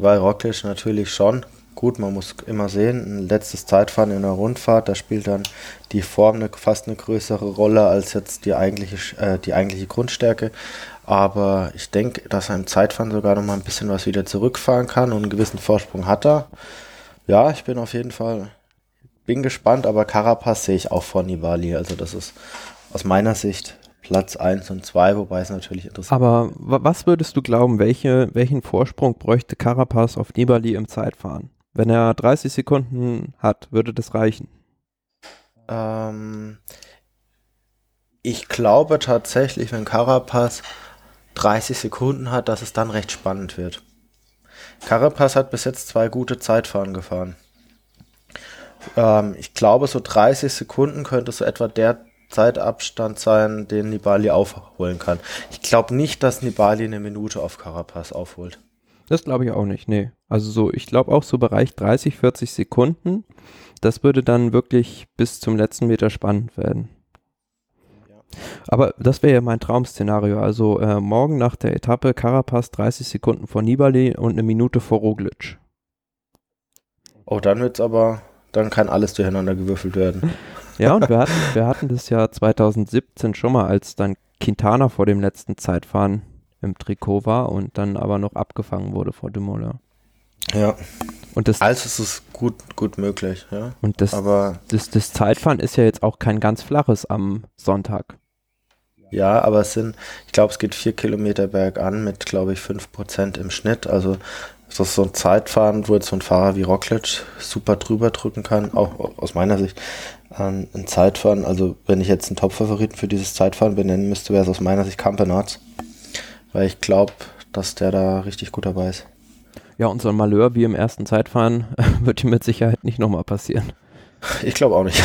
weil Roglic natürlich schon, gut, man muss immer sehen, ein letztes Zeitfahren in der Rundfahrt, da spielt dann die Form eine, fast eine größere Rolle als jetzt die eigentliche, äh, die eigentliche Grundstärke. Aber ich denke, dass er im Zeitfahren sogar noch mal ein bisschen was wieder zurückfahren kann und einen gewissen Vorsprung hat er. Ja, ich bin auf jeden Fall, bin gespannt, aber Carapaz sehe ich auch vor Nibali. Also das ist aus meiner Sicht Platz 1 und 2, wobei es natürlich interessant ist. Aber was würdest du glauben, welche, welchen Vorsprung bräuchte Carapaz auf Nibali im Zeitfahren? Wenn er 30 Sekunden hat, würde das reichen? Ähm, ich glaube tatsächlich, wenn Carapaz 30 Sekunden hat, dass es dann recht spannend wird. Carapaz hat bis jetzt zwei gute Zeitfahren gefahren. Ähm, ich glaube, so 30 Sekunden könnte so etwa der Zeitabstand sein, den Nibali aufholen kann. Ich glaube nicht, dass Nibali eine Minute auf Carapaz aufholt. Das glaube ich auch nicht, nee. Also so, ich glaube auch so Bereich 30, 40 Sekunden. Das würde dann wirklich bis zum letzten Meter spannend werden. Aber das wäre ja mein Traum-Szenario. Also äh, morgen nach der Etappe Carapaz 30 Sekunden vor Nibali und eine Minute vor Roglic. Oh, dann wird's aber, dann kann alles durcheinander gewürfelt werden. <laughs> Ja, und wir hatten, wir hatten das ja 2017 schon mal, als dann Quintana vor dem letzten Zeitfahren im Trikot war und dann aber noch abgefangen wurde vor Dumoulin. Ja. Und das, also ist es gut, gut möglich, ja. Und das, aber das, das Zeitfahren ist ja jetzt auch kein ganz flaches am Sonntag. Ja, aber es sind, ich glaube, es geht vier Kilometer bergan mit, glaube ich, fünf Prozent im Schnitt. Also das ist so ein Zeitfahren, wo jetzt so ein Fahrer wie Roglic super drüber drücken kann, auch aus meiner Sicht ähm, ein Zeitfahren, also wenn ich jetzt einen Top-Favoriten für dieses Zeitfahren benennen müsste, wäre es aus meiner Sicht Campenarz. Weil ich glaube, dass der da richtig gut dabei ist. Ja, und so ein Malheur wie im ersten Zeitfahren <laughs> wird ihm mit Sicherheit nicht nochmal passieren. Ich glaube auch nicht.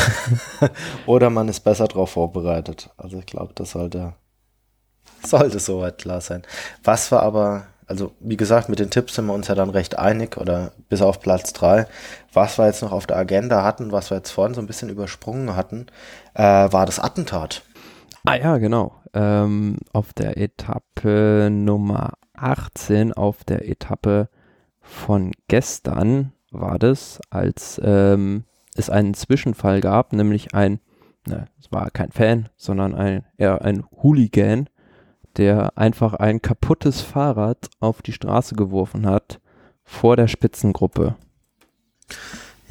<laughs> Oder man ist besser darauf vorbereitet. Also ich glaube, das sollte, sollte soweit klar sein. Was war aber also wie gesagt, mit den Tipps sind wir uns ja dann recht einig oder bis auf Platz 3. Was wir jetzt noch auf der Agenda hatten, was wir jetzt vorhin so ein bisschen übersprungen hatten, äh, war das Attentat. Ah ja, genau. Ähm, auf der Etappe Nummer 18, auf der Etappe von gestern, war das, als ähm, es einen Zwischenfall gab, nämlich ein, ne, es war kein Fan, sondern ein, eher ein Hooligan, der einfach ein kaputtes Fahrrad auf die Straße geworfen hat vor der Spitzengruppe.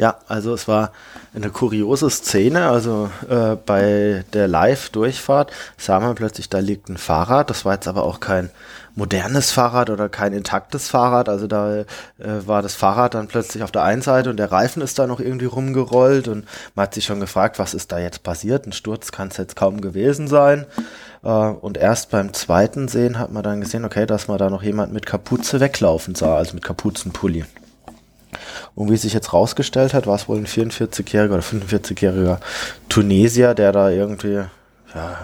Ja, also es war eine kuriose Szene. Also äh, bei der Live-Durchfahrt sah man plötzlich, da liegt ein Fahrrad. Das war jetzt aber auch kein modernes Fahrrad oder kein intaktes Fahrrad. Also da äh, war das Fahrrad dann plötzlich auf der einen Seite und der Reifen ist da noch irgendwie rumgerollt und man hat sich schon gefragt, was ist da jetzt passiert? Ein Sturz kann es jetzt kaum gewesen sein. Äh, und erst beim zweiten Sehen hat man dann gesehen, okay, dass man da noch jemand mit Kapuze weglaufen sah, also mit Kapuzenpulli. Und wie sich jetzt rausgestellt hat, war es wohl ein 44-jähriger oder 45-jähriger Tunesier, der da irgendwie ja,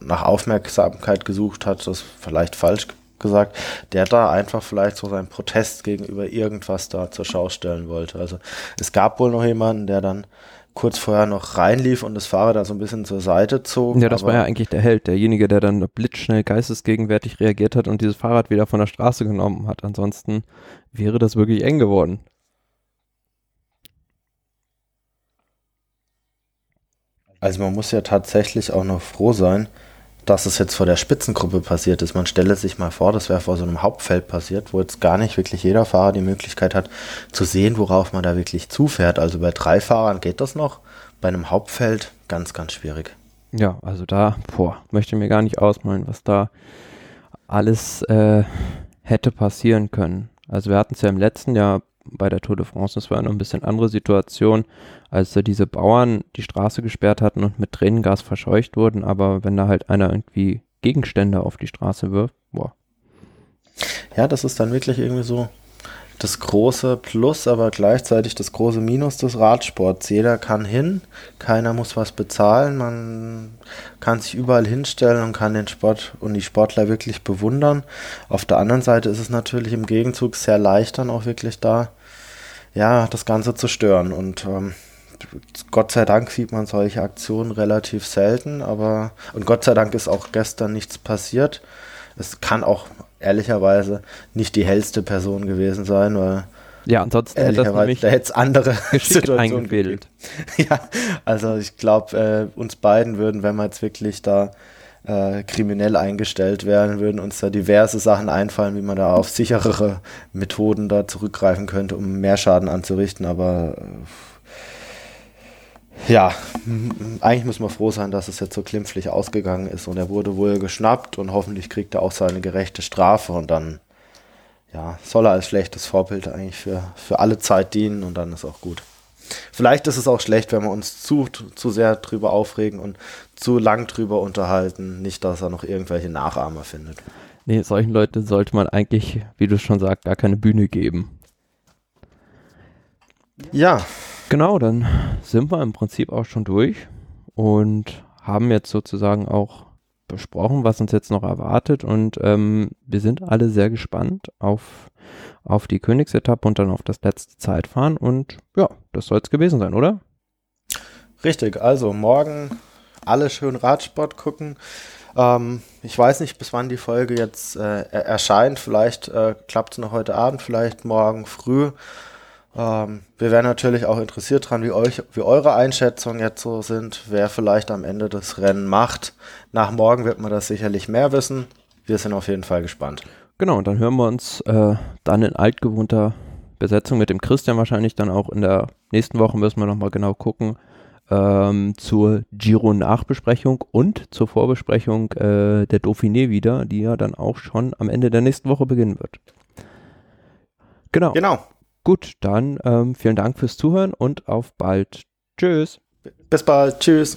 nach Aufmerksamkeit gesucht hat, das vielleicht falsch gesagt, der da einfach vielleicht so seinen Protest gegenüber irgendwas da zur Schau stellen wollte. Also es gab wohl noch jemanden, der dann kurz vorher noch reinlief und das Fahrrad da so ein bisschen zur Seite zog. Ja, das war ja eigentlich der Held, derjenige, der dann blitzschnell geistesgegenwärtig reagiert hat und dieses Fahrrad wieder von der Straße genommen hat. Ansonsten wäre das wirklich eng geworden. Also man muss ja tatsächlich auch noch froh sein, dass es jetzt vor der Spitzengruppe passiert ist. Man stelle sich mal vor, das wäre vor so einem Hauptfeld passiert, wo jetzt gar nicht wirklich jeder Fahrer die Möglichkeit hat zu sehen, worauf man da wirklich zufährt. Also bei drei Fahrern geht das noch, bei einem Hauptfeld ganz, ganz schwierig. Ja, also da, boah, möchte mir gar nicht ausmalen, was da alles äh, hätte passieren können. Also wir hatten es ja im letzten Jahr bei der Tour de France. Das war noch ein bisschen andere Situation, als da diese Bauern die Straße gesperrt hatten und mit Tränengas verscheucht wurden. Aber wenn da halt einer irgendwie Gegenstände auf die Straße wirft, boah. Ja, das ist dann wirklich irgendwie so das große Plus, aber gleichzeitig das große Minus des Radsports. Jeder kann hin, keiner muss was bezahlen, man kann sich überall hinstellen und kann den Sport und die Sportler wirklich bewundern. Auf der anderen Seite ist es natürlich im Gegenzug sehr leicht dann auch wirklich da ja, das Ganze zu stören. Und ähm, Gott sei Dank sieht man solche Aktionen relativ selten, aber und Gott sei Dank ist auch gestern nichts passiert. Es kann auch ehrlicherweise nicht die hellste Person gewesen sein, weil ja, ansonsten hätte es da hätte andere <laughs> Situationen eingefädelt. <laughs> Ja, also ich glaube, äh, uns beiden würden, wenn wir jetzt wirklich da äh, kriminell eingestellt werden, würden uns da diverse Sachen einfallen, wie man da auf sicherere Methoden da zurückgreifen könnte, um mehr Schaden anzurichten. Aber äh, ja, eigentlich muss man froh sein, dass es jetzt so klimpflich ausgegangen ist und er wurde wohl geschnappt und hoffentlich kriegt er auch seine gerechte Strafe und dann ja, soll er als schlechtes Vorbild eigentlich für, für alle Zeit dienen und dann ist auch gut. Vielleicht ist es auch schlecht, wenn wir uns zu, zu sehr drüber aufregen und zu lang drüber unterhalten. Nicht, dass er noch irgendwelche Nachahmer findet. Nee, solchen Leuten sollte man eigentlich, wie du schon sagst, gar keine Bühne geben. Ja. Genau, dann sind wir im Prinzip auch schon durch und haben jetzt sozusagen auch besprochen, was uns jetzt noch erwartet und ähm, wir sind alle sehr gespannt auf auf die Königsetappe und dann auf das letzte Zeitfahren. Und ja, das soll es gewesen sein, oder? Richtig, also morgen alle schön Radsport gucken. Ähm, ich weiß nicht, bis wann die Folge jetzt äh, erscheint. Vielleicht äh, klappt es noch heute Abend, vielleicht morgen früh. Ähm, wir wären natürlich auch interessiert dran, wie, euch, wie eure Einschätzungen jetzt so sind, wer vielleicht am Ende das Rennen macht. Nach morgen wird man das sicherlich mehr wissen. Wir sind auf jeden Fall gespannt. Genau, und dann hören wir uns äh, dann in altgewohnter Besetzung mit dem Christian wahrscheinlich dann auch in der nächsten Woche müssen wir nochmal genau gucken ähm, zur Giro-Nachbesprechung und zur Vorbesprechung äh, der Dauphiné wieder, die ja dann auch schon am Ende der nächsten Woche beginnen wird. Genau. Genau. Gut, dann ähm, vielen Dank fürs Zuhören und auf bald. Tschüss. Bis bald. Tschüss.